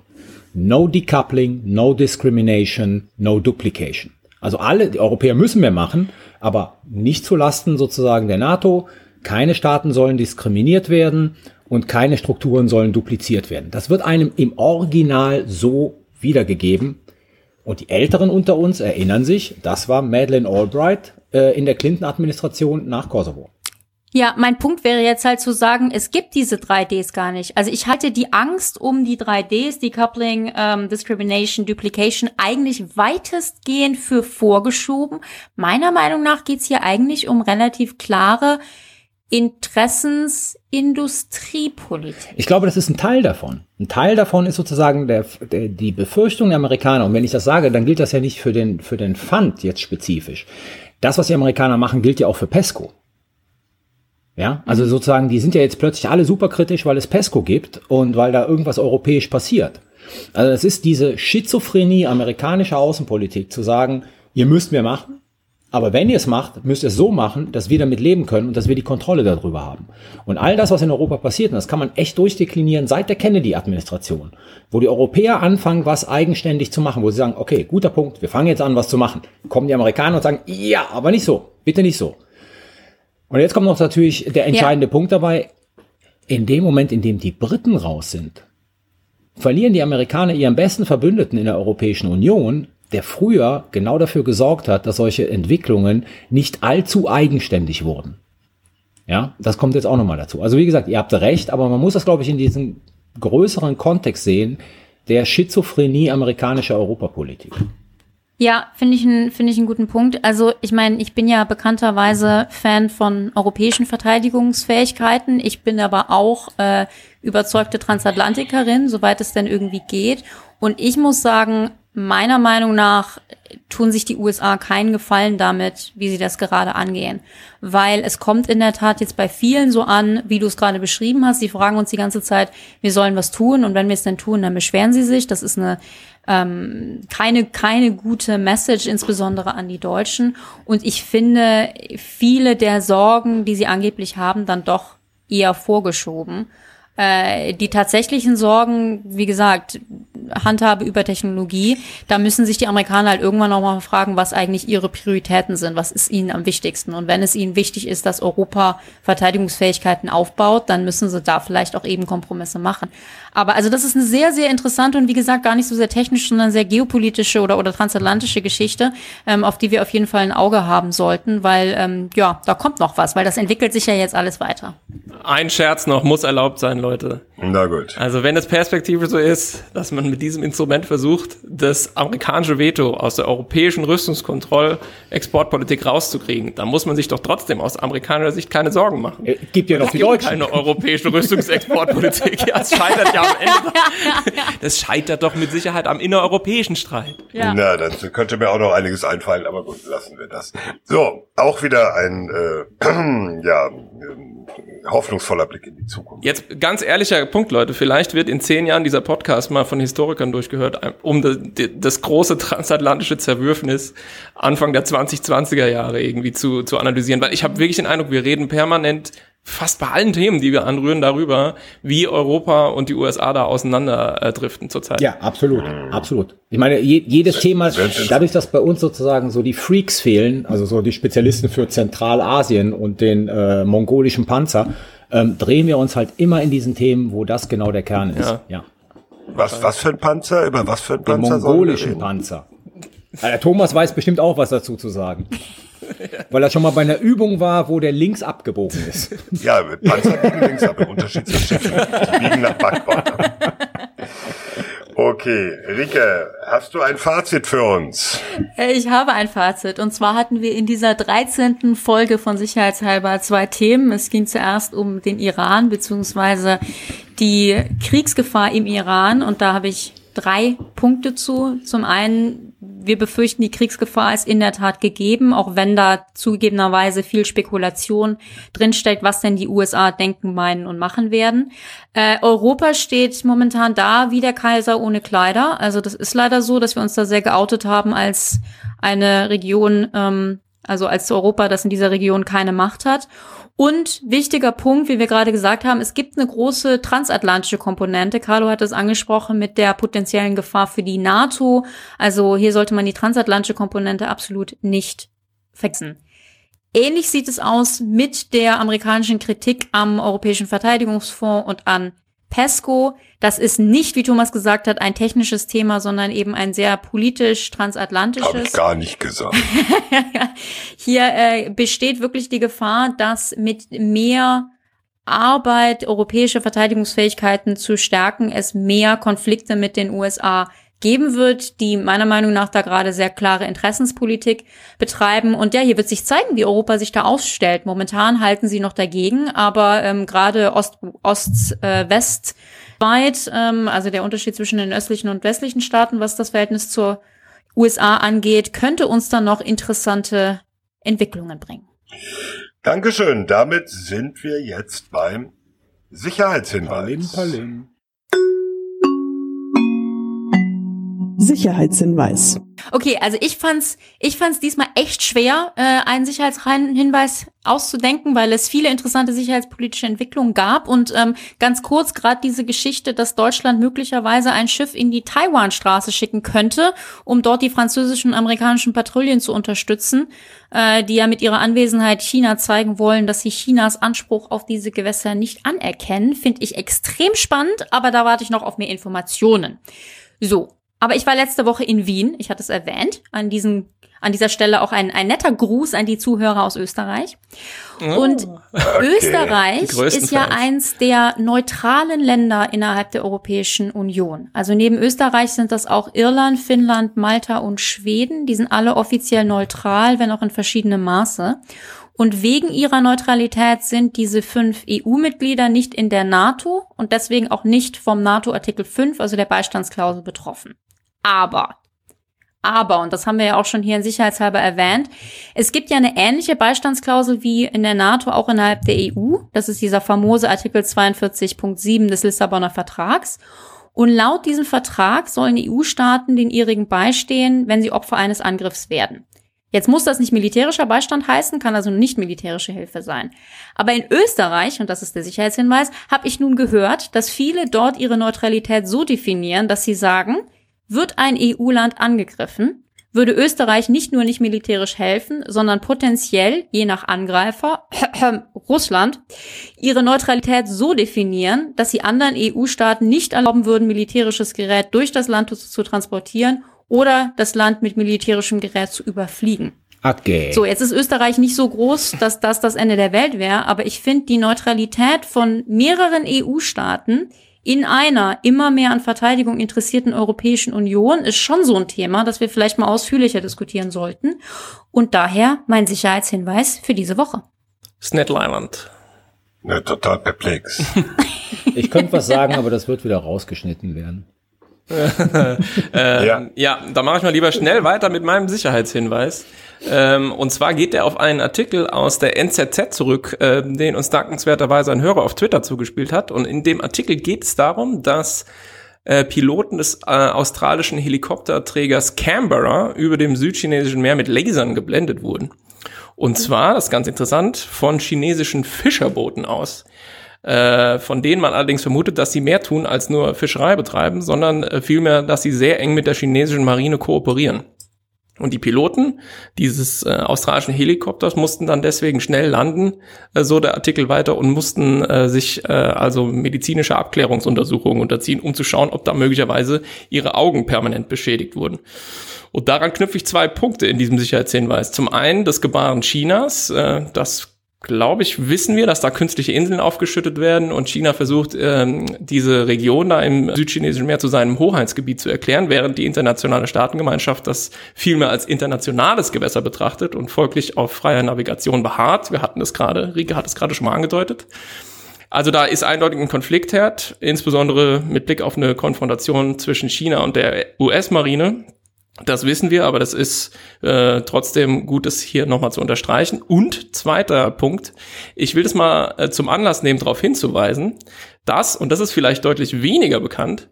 No decoupling, no discrimination, no duplication. Also alle, die Europäer müssen mehr machen, aber nicht zu Lasten sozusagen der NATO. Keine Staaten sollen diskriminiert werden und keine Strukturen sollen dupliziert werden. Das wird einem im Original so wiedergegeben. Und die Älteren unter uns erinnern sich, das war Madeleine Albright äh, in der Clinton-Administration nach Kosovo. Ja, mein Punkt wäre jetzt halt zu sagen, es gibt diese 3Ds gar nicht. Also ich halte die Angst um die 3Ds, Decoupling, ähm, Discrimination, Duplication, eigentlich weitestgehend für vorgeschoben. Meiner Meinung nach geht's hier eigentlich um relativ klare Interessensindustriepolitik. Ich glaube, das ist ein Teil davon. Ein Teil davon ist sozusagen der, der, die Befürchtung der Amerikaner. Und wenn ich das sage, dann gilt das ja nicht für den, für den Fund jetzt spezifisch. Das, was die Amerikaner machen, gilt ja auch für PESCO. Ja, also sozusagen, die sind ja jetzt plötzlich alle super kritisch, weil es PESCO gibt und weil da irgendwas europäisch passiert. Also es ist diese Schizophrenie amerikanischer Außenpolitik zu sagen, ihr müsst mehr machen, aber wenn ihr es macht, müsst ihr es so machen, dass wir damit leben können und dass wir die Kontrolle darüber haben. Und all das, was in Europa passiert, und das kann man echt durchdeklinieren seit der Kennedy-Administration, wo die Europäer anfangen, was eigenständig zu machen, wo sie sagen, okay, guter Punkt, wir fangen jetzt an, was zu machen. Kommen die Amerikaner und sagen, ja, aber nicht so, bitte nicht so. Und jetzt kommt noch natürlich der entscheidende ja. Punkt dabei. In dem Moment, in dem die Briten raus sind, verlieren die Amerikaner ihren besten Verbündeten in der Europäischen Union, der früher genau dafür gesorgt hat, dass solche Entwicklungen nicht allzu eigenständig wurden. Ja, das kommt jetzt auch nochmal dazu. Also wie gesagt, ihr habt recht, aber man muss das, glaube ich, in diesem größeren Kontext sehen, der Schizophrenie amerikanischer Europapolitik. Ja, finde ich, ein, finde ich einen guten Punkt. Also ich meine, ich bin ja bekannterweise Fan von europäischen Verteidigungsfähigkeiten. Ich bin aber auch äh, überzeugte Transatlantikerin, soweit es denn irgendwie geht. Und ich muss sagen, meiner Meinung nach tun sich die USA keinen Gefallen damit, wie sie das gerade angehen. Weil es kommt in der Tat jetzt bei vielen so an, wie du es gerade beschrieben hast. Sie fragen uns die ganze Zeit, wir sollen was tun und wenn wir es denn tun, dann beschweren sie sich. Das ist eine ähm, keine, keine gute Message, insbesondere an die Deutschen. Und ich finde viele der Sorgen, die sie angeblich haben, dann doch eher vorgeschoben. Äh, die tatsächlichen Sorgen, wie gesagt, Handhabe über Technologie, da müssen sich die Amerikaner halt irgendwann nochmal fragen, was eigentlich ihre Prioritäten sind, was ist ihnen am wichtigsten. Und wenn es ihnen wichtig ist, dass Europa Verteidigungsfähigkeiten aufbaut, dann müssen sie da vielleicht auch eben Kompromisse machen. Aber also das ist eine sehr, sehr interessante und wie gesagt gar nicht so sehr technische, sondern sehr geopolitische oder, oder transatlantische Geschichte, ähm, auf die wir auf jeden Fall ein Auge haben sollten, weil ähm, ja, da kommt noch was, weil das entwickelt sich ja jetzt alles weiter. Ein Scherz noch muss erlaubt sein, Leute. Na gut. Also wenn es Perspektive so ist, dass man mit diesem Instrument versucht, das amerikanische Veto aus der europäischen Rüstungskontroll-Exportpolitik rauszukriegen, dann muss man sich doch trotzdem aus amerikanischer Sicht keine Sorgen machen. Es äh, gibt ja noch die Deutschen. keine europäische Rüstungsexportpolitik. ja, es scheitert ja am Ende. Das scheitert doch mit Sicherheit am innereuropäischen Streit. Ja. Na, dann könnte mir auch noch einiges einfallen, aber gut, lassen wir das. So, auch wieder ein äh, ja, hoffnungsvoller Blick in die Zukunft. Jetzt ganz ehrlicher Punkt, Leute. Vielleicht wird in zehn Jahren dieser Podcast mal von Historikern durchgehört, um das, das große transatlantische Zerwürfnis Anfang der 2020er Jahre irgendwie zu, zu analysieren. Weil ich habe wirklich den Eindruck, wir reden permanent fast bei allen Themen, die wir anrühren, darüber, wie Europa und die USA da auseinanderdriften zurzeit. Ja, absolut, absolut. Ich meine, je, jedes Thema, dadurch, dass bei uns sozusagen so die Freaks fehlen, also so die Spezialisten für Zentralasien und den äh, mongolischen Panzer, ähm, drehen wir uns halt immer in diesen Themen, wo das genau der Kern ist. Ja. ja. Was, was für ein Panzer? Über was für ein Panzer? Den mongolischen Panzer. Der Thomas weiß bestimmt auch was dazu zu sagen. Weil er schon mal bei einer Übung war, wo der links abgebogen ist. Ja, mit Panzer biegen links ab, im Unterschied zu Schiffen. Die biegen nach Backbord. Okay, Rike, hast du ein Fazit für uns? Äh, ich habe ein Fazit. Und zwar hatten wir in dieser 13. Folge von Sicherheitshalber zwei Themen. Es ging zuerst um den Iran beziehungsweise die Kriegsgefahr im Iran und da habe ich drei Punkte zu. Zum einen, wir befürchten, die Kriegsgefahr ist in der Tat gegeben, auch wenn da zugegebenerweise viel Spekulation drinsteckt, was denn die USA denken, meinen und machen werden. Äh, Europa steht momentan da wie der Kaiser ohne Kleider. Also das ist leider so, dass wir uns da sehr geoutet haben als eine Region, ähm, also als Europa, das in dieser Region keine Macht hat. Und wichtiger Punkt, wie wir gerade gesagt haben, es gibt eine große transatlantische Komponente. Carlo hat es angesprochen mit der potenziellen Gefahr für die NATO. Also hier sollte man die transatlantische Komponente absolut nicht vergessen. Ähnlich sieht es aus mit der amerikanischen Kritik am Europäischen Verteidigungsfonds und an PESCO. Das ist nicht, wie Thomas gesagt hat, ein technisches Thema, sondern eben ein sehr politisch transatlantisches. Habe ich gar nicht gesagt. Hier äh, besteht wirklich die Gefahr, dass mit mehr Arbeit, europäische Verteidigungsfähigkeiten zu stärken, es mehr Konflikte mit den USA geben wird, die meiner Meinung nach da gerade sehr klare Interessenspolitik betreiben. Und ja, hier wird sich zeigen, wie Europa sich da ausstellt. Momentan halten sie noch dagegen, aber ähm, gerade Ost, Ost, äh, West weit, ähm, also der Unterschied zwischen den östlichen und westlichen Staaten, was das Verhältnis zur USA angeht, könnte uns dann noch interessante Entwicklungen bringen. Dankeschön. Damit sind wir jetzt beim Sicherheitshinweis. Palim, palim. Sicherheitshinweis. Okay, also ich fand's, ich fand's diesmal echt schwer, äh, einen Sicherheitshinweis auszudenken, weil es viele interessante sicherheitspolitische Entwicklungen gab und ähm, ganz kurz gerade diese Geschichte, dass Deutschland möglicherweise ein Schiff in die Taiwanstraße schicken könnte, um dort die französischen und amerikanischen Patrouillen zu unterstützen, äh, die ja mit ihrer Anwesenheit China zeigen wollen, dass sie Chinas Anspruch auf diese Gewässer nicht anerkennen, finde ich extrem spannend, aber da warte ich noch auf mehr Informationen. So, aber ich war letzte Woche in Wien, ich hatte es erwähnt, an diesem an dieser Stelle auch ein, ein netter Gruß an die Zuhörer aus Österreich. Oh, und okay. Österreich ist ja Fans. eins der neutralen Länder innerhalb der Europäischen Union. Also neben Österreich sind das auch Irland, Finnland, Malta und Schweden. Die sind alle offiziell neutral, wenn auch in verschiedenem Maße. Und wegen ihrer Neutralität sind diese fünf EU-Mitglieder nicht in der NATO und deswegen auch nicht vom NATO-Artikel 5, also der Beistandsklausel, betroffen. Aber, aber, und das haben wir ja auch schon hier in Sicherheitshalber erwähnt, es gibt ja eine ähnliche Beistandsklausel wie in der NATO auch innerhalb der EU. Das ist dieser famose Artikel 42.7 des Lissabonner Vertrags. Und laut diesem Vertrag sollen EU-Staaten den ihrigen beistehen, wenn sie Opfer eines Angriffs werden. Jetzt muss das nicht militärischer Beistand heißen, kann also nicht militärische Hilfe sein. Aber in Österreich, und das ist der Sicherheitshinweis, habe ich nun gehört, dass viele dort ihre Neutralität so definieren, dass sie sagen, wird ein EU-Land angegriffen, würde Österreich nicht nur nicht militärisch helfen, sondern potenziell, je nach Angreifer, Russland, ihre Neutralität so definieren, dass sie anderen EU-Staaten nicht erlauben würden, militärisches Gerät durch das Land zu, zu transportieren oder das Land mit militärischem Gerät zu überfliegen. Okay. So, jetzt ist Österreich nicht so groß, dass das das Ende der Welt wäre, aber ich finde die Neutralität von mehreren EU-Staaten in einer immer mehr an Verteidigung interessierten Europäischen Union ist schon so ein Thema, das wir vielleicht mal ausführlicher diskutieren sollten. Und daher mein Sicherheitshinweis für diese Woche. Snettle Island. Ja, total perplex. ich könnte was sagen, aber das wird wieder rausgeschnitten werden. äh, ja. ja, da mache ich mal lieber schnell weiter mit meinem Sicherheitshinweis. Ähm, und zwar geht er auf einen Artikel aus der NZZ zurück, äh, den uns dankenswerterweise ein Hörer auf Twitter zugespielt hat. Und in dem Artikel geht es darum, dass äh, Piloten des äh, australischen Helikopterträgers Canberra über dem südchinesischen Meer mit Lasern geblendet wurden. Und zwar, das ist ganz interessant, von chinesischen Fischerbooten aus äh, von denen man allerdings vermutet, dass sie mehr tun als nur Fischerei betreiben, sondern äh, vielmehr, dass sie sehr eng mit der chinesischen Marine kooperieren. Und die Piloten dieses äh, australischen Helikopters mussten dann deswegen schnell landen, äh, so der Artikel weiter, und mussten äh, sich äh, also medizinische Abklärungsuntersuchungen unterziehen, um zu schauen, ob da möglicherweise ihre Augen permanent beschädigt wurden. Und daran knüpfe ich zwei Punkte in diesem Sicherheitshinweis. Zum einen das Gebaren Chinas, äh, das glaube ich, wissen wir, dass da künstliche Inseln aufgeschüttet werden und China versucht, ähm, diese Region da im südchinesischen Meer zu seinem Hoheitsgebiet zu erklären, während die internationale Staatengemeinschaft das vielmehr als internationales Gewässer betrachtet und folglich auf freier Navigation beharrt. Wir hatten es gerade, Rike hat es gerade schon mal angedeutet. Also da ist eindeutig ein Konfliktherd, insbesondere mit Blick auf eine Konfrontation zwischen China und der US-Marine. Das wissen wir, aber das ist äh, trotzdem gut, das hier nochmal zu unterstreichen. Und zweiter Punkt, ich will das mal äh, zum Anlass nehmen, darauf hinzuweisen, dass, und das ist vielleicht deutlich weniger bekannt,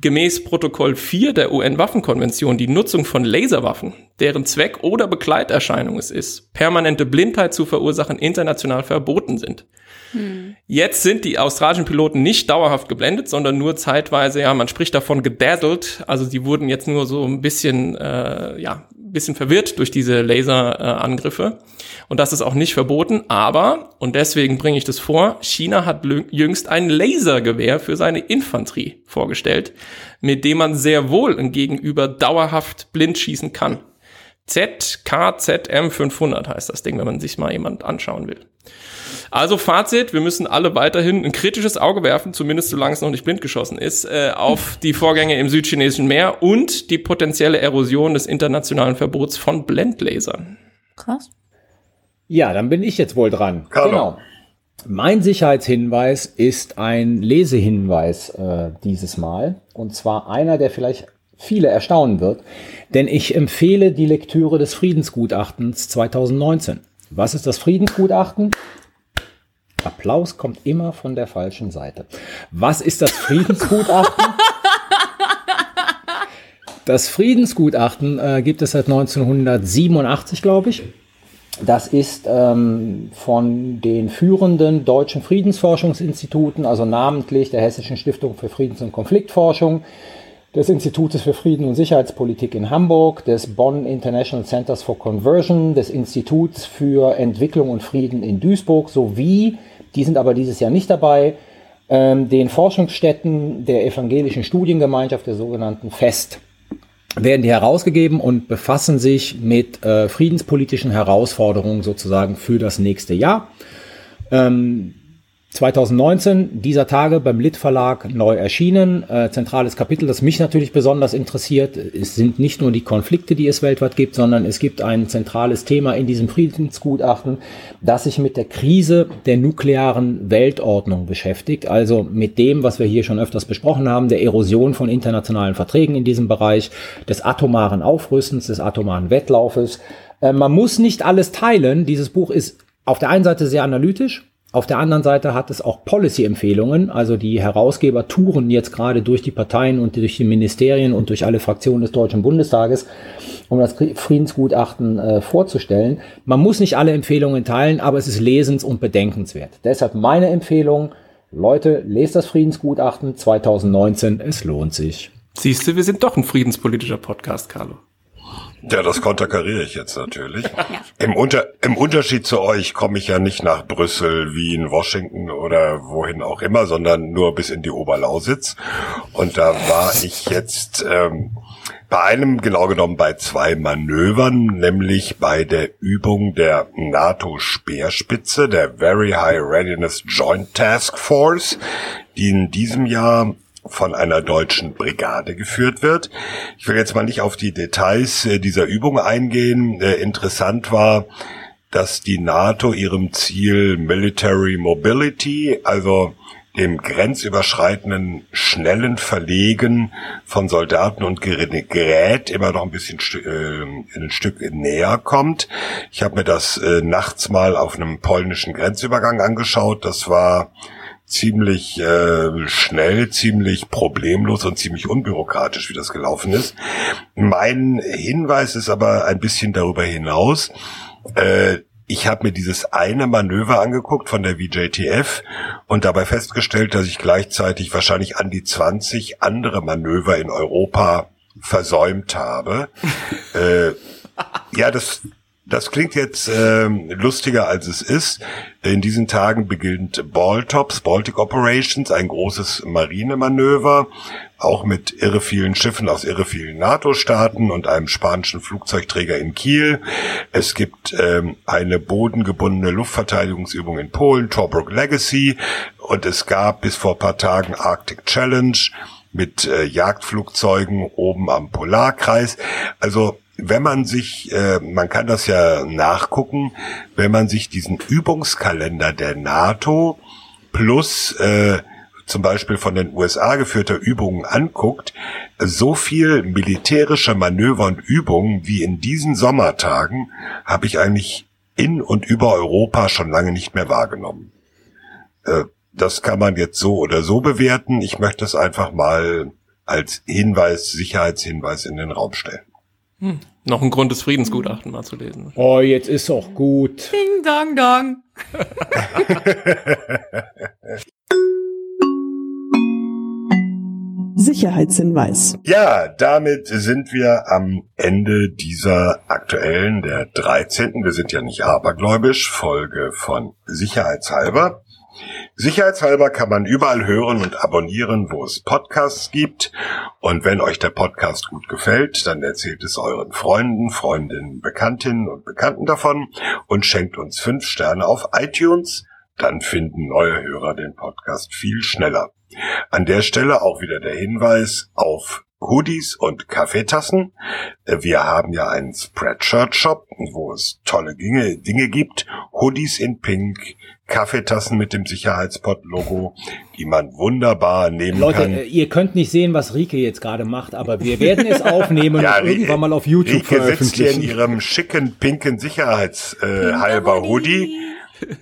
gemäß Protokoll 4 der UN-Waffenkonvention die Nutzung von Laserwaffen, deren Zweck oder Begleiterscheinung es ist, permanente Blindheit zu verursachen, international verboten sind. Hm. Jetzt sind die australischen Piloten nicht dauerhaft geblendet, sondern nur zeitweise, ja, man spricht davon gedazzelt, also die wurden jetzt nur so ein bisschen, äh, ja, bisschen verwirrt durch diese Laserangriffe. und das ist auch nicht verboten, aber, und deswegen bringe ich das vor, China hat jüngst ein Lasergewehr für seine Infanterie vorgestellt, mit dem man sehr wohl ein Gegenüber dauerhaft blind schießen kann. ZKZM 500 heißt das Ding, wenn man sich mal jemand anschauen will. Also Fazit, wir müssen alle weiterhin ein kritisches Auge werfen, zumindest solange es noch nicht blind geschossen ist, äh, auf die Vorgänge im südchinesischen Meer und die potenzielle Erosion des internationalen Verbots von Blendlasern. Krass. Ja, dann bin ich jetzt wohl dran. Carlo. Genau. Mein Sicherheitshinweis ist ein Lesehinweis äh, dieses Mal. Und zwar einer, der vielleicht viele erstaunen wird. Denn ich empfehle die Lektüre des Friedensgutachtens 2019. Was ist das Friedensgutachten? Applaus kommt immer von der falschen Seite. Was ist das Friedensgutachten? Das Friedensgutachten äh, gibt es seit 1987, glaube ich. Das ist ähm, von den führenden deutschen Friedensforschungsinstituten, also namentlich der Hessischen Stiftung für Friedens- und Konfliktforschung, des Institutes für Frieden und Sicherheitspolitik in Hamburg, des Bonn International Centers for Conversion, des Instituts für Entwicklung und Frieden in Duisburg sowie die sind aber dieses Jahr nicht dabei. Ähm, den Forschungsstätten der evangelischen Studiengemeinschaft, der sogenannten FEST, werden die herausgegeben und befassen sich mit äh, friedenspolitischen Herausforderungen sozusagen für das nächste Jahr. Ähm, 2019, dieser Tage beim Lit Verlag neu erschienen. Äh, zentrales Kapitel, das mich natürlich besonders interessiert. Es sind nicht nur die Konflikte, die es weltweit gibt, sondern es gibt ein zentrales Thema in diesem Friedensgutachten, das sich mit der Krise der nuklearen Weltordnung beschäftigt. Also mit dem, was wir hier schon öfters besprochen haben, der Erosion von internationalen Verträgen in diesem Bereich, des atomaren Aufrüstens, des atomaren Wettlaufes. Äh, man muss nicht alles teilen. Dieses Buch ist auf der einen Seite sehr analytisch, auf der anderen Seite hat es auch Policy-Empfehlungen, also die Herausgeber touren jetzt gerade durch die Parteien und durch die Ministerien und durch alle Fraktionen des Deutschen Bundestages, um das Friedensgutachten äh, vorzustellen. Man muss nicht alle Empfehlungen teilen, aber es ist lesens- und bedenkenswert. Deshalb meine Empfehlung, Leute, lest das Friedensgutachten 2019, es lohnt sich. Siehst du, wir sind doch ein friedenspolitischer Podcast, Carlo. Ja, das konterkariere ich jetzt natürlich. Ja. Im, Unter Im Unterschied zu euch komme ich ja nicht nach Brüssel, Wien, Washington oder wohin auch immer, sondern nur bis in die Oberlausitz. Und da war ich jetzt ähm, bei einem, genau genommen bei zwei Manövern, nämlich bei der Übung der NATO-Speerspitze, der Very High Readiness Joint Task Force, die in diesem Jahr von einer deutschen Brigade geführt wird. Ich will jetzt mal nicht auf die Details äh, dieser Übung eingehen. Äh, interessant war, dass die NATO ihrem Ziel Military Mobility, also dem grenzüberschreitenden schnellen Verlegen von Soldaten und Gerät immer noch ein bisschen äh, ein Stück näher kommt. Ich habe mir das äh, nachts mal auf einem polnischen Grenzübergang angeschaut. Das war ziemlich äh, schnell, ziemlich problemlos und ziemlich unbürokratisch, wie das gelaufen ist. Mein Hinweis ist aber ein bisschen darüber hinaus. Äh, ich habe mir dieses eine Manöver angeguckt von der VJTF und dabei festgestellt, dass ich gleichzeitig wahrscheinlich an die 20 andere Manöver in Europa versäumt habe. äh, ja, das das klingt jetzt äh, lustiger, als es ist. In diesen Tagen beginnt Baltops, Baltic Operations, ein großes Marinemanöver, auch mit irre vielen Schiffen aus irre vielen NATO-Staaten und einem spanischen Flugzeugträger in Kiel. Es gibt ähm, eine bodengebundene Luftverteidigungsübung in Polen, Tobruk Legacy, und es gab bis vor paar Tagen Arctic Challenge mit äh, Jagdflugzeugen oben am Polarkreis. Also wenn man sich, äh, man kann das ja nachgucken, wenn man sich diesen Übungskalender der NATO plus äh, zum Beispiel von den USA geführter Übungen anguckt, so viel militärische Manöver und Übungen wie in diesen Sommertagen habe ich eigentlich in und über Europa schon lange nicht mehr wahrgenommen. Äh, das kann man jetzt so oder so bewerten. Ich möchte es einfach mal als Hinweis, Sicherheitshinweis in den Raum stellen. Hm. Noch ein Grund des Friedensgutachten mal zu lesen. Oh, jetzt ist auch gut. Ding, dang, dang. Sicherheitshinweis. Ja, damit sind wir am Ende dieser aktuellen, der 13. Wir sind ja nicht abergläubisch, Folge von Sicherheitshalber. Sicherheitshalber kann man überall hören und abonnieren, wo es Podcasts gibt. Und wenn euch der Podcast gut gefällt, dann erzählt es euren Freunden, Freundinnen, Bekanntinnen und Bekannten davon und schenkt uns fünf Sterne auf iTunes. Dann finden neue Hörer den Podcast viel schneller. An der Stelle auch wieder der Hinweis auf Hoodies und Kaffeetassen. Wir haben ja einen Spreadshirt-Shop, wo es tolle Dinge, Dinge gibt. Hoodies in Pink, Kaffeetassen mit dem Sicherheitspot-Logo, die man wunderbar nehmen Leute, kann. Leute, ihr könnt nicht sehen, was Rike jetzt gerade macht, aber wir werden es aufnehmen ja, und irgendwann mal auf YouTube Rike sitzt hier in veröffentlichen. ihrem schicken, pinken Sicherheitshalber äh, Hoodie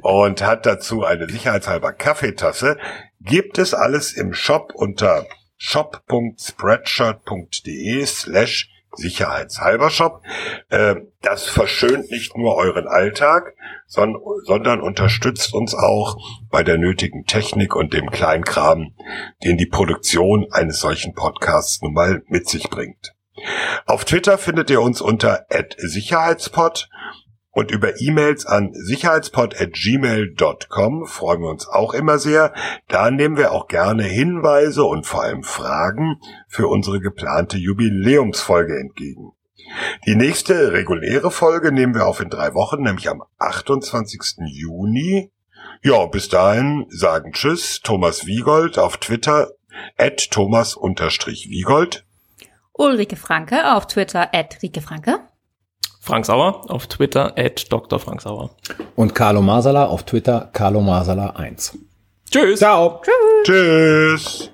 und hat dazu eine sicherheitshalber Kaffeetasse. Gibt es alles im Shop unter shop.spreadshirt.de slash sicherheitshalber Shop. Äh, Das verschönt nicht nur euren Alltag, son- sondern unterstützt uns auch bei der nötigen Technik und dem Kleinkram, den die Produktion eines solchen Podcasts nun mal mit sich bringt. Auf Twitter findet ihr uns unter @sicherheitspod und über E-Mails an sicherheitspod@gmail.com freuen wir uns auch immer sehr. Da nehmen wir auch gerne Hinweise und vor allem Fragen für unsere geplante Jubiläumsfolge entgegen. Die nächste reguläre Folge nehmen wir auf in drei Wochen, nämlich am 28. Juni. Ja, bis dahin sagen Tschüss, Thomas Wiegold auf Twitter, at Thomas-Wiegold. Ulrike Franke auf Twitter at Rike Franke. Frank Sauer auf Twitter at Dr. Frank Sauer. Und Carlo Masala auf Twitter, Carlo Masala 1. Tschüss. Ciao. Tschüss.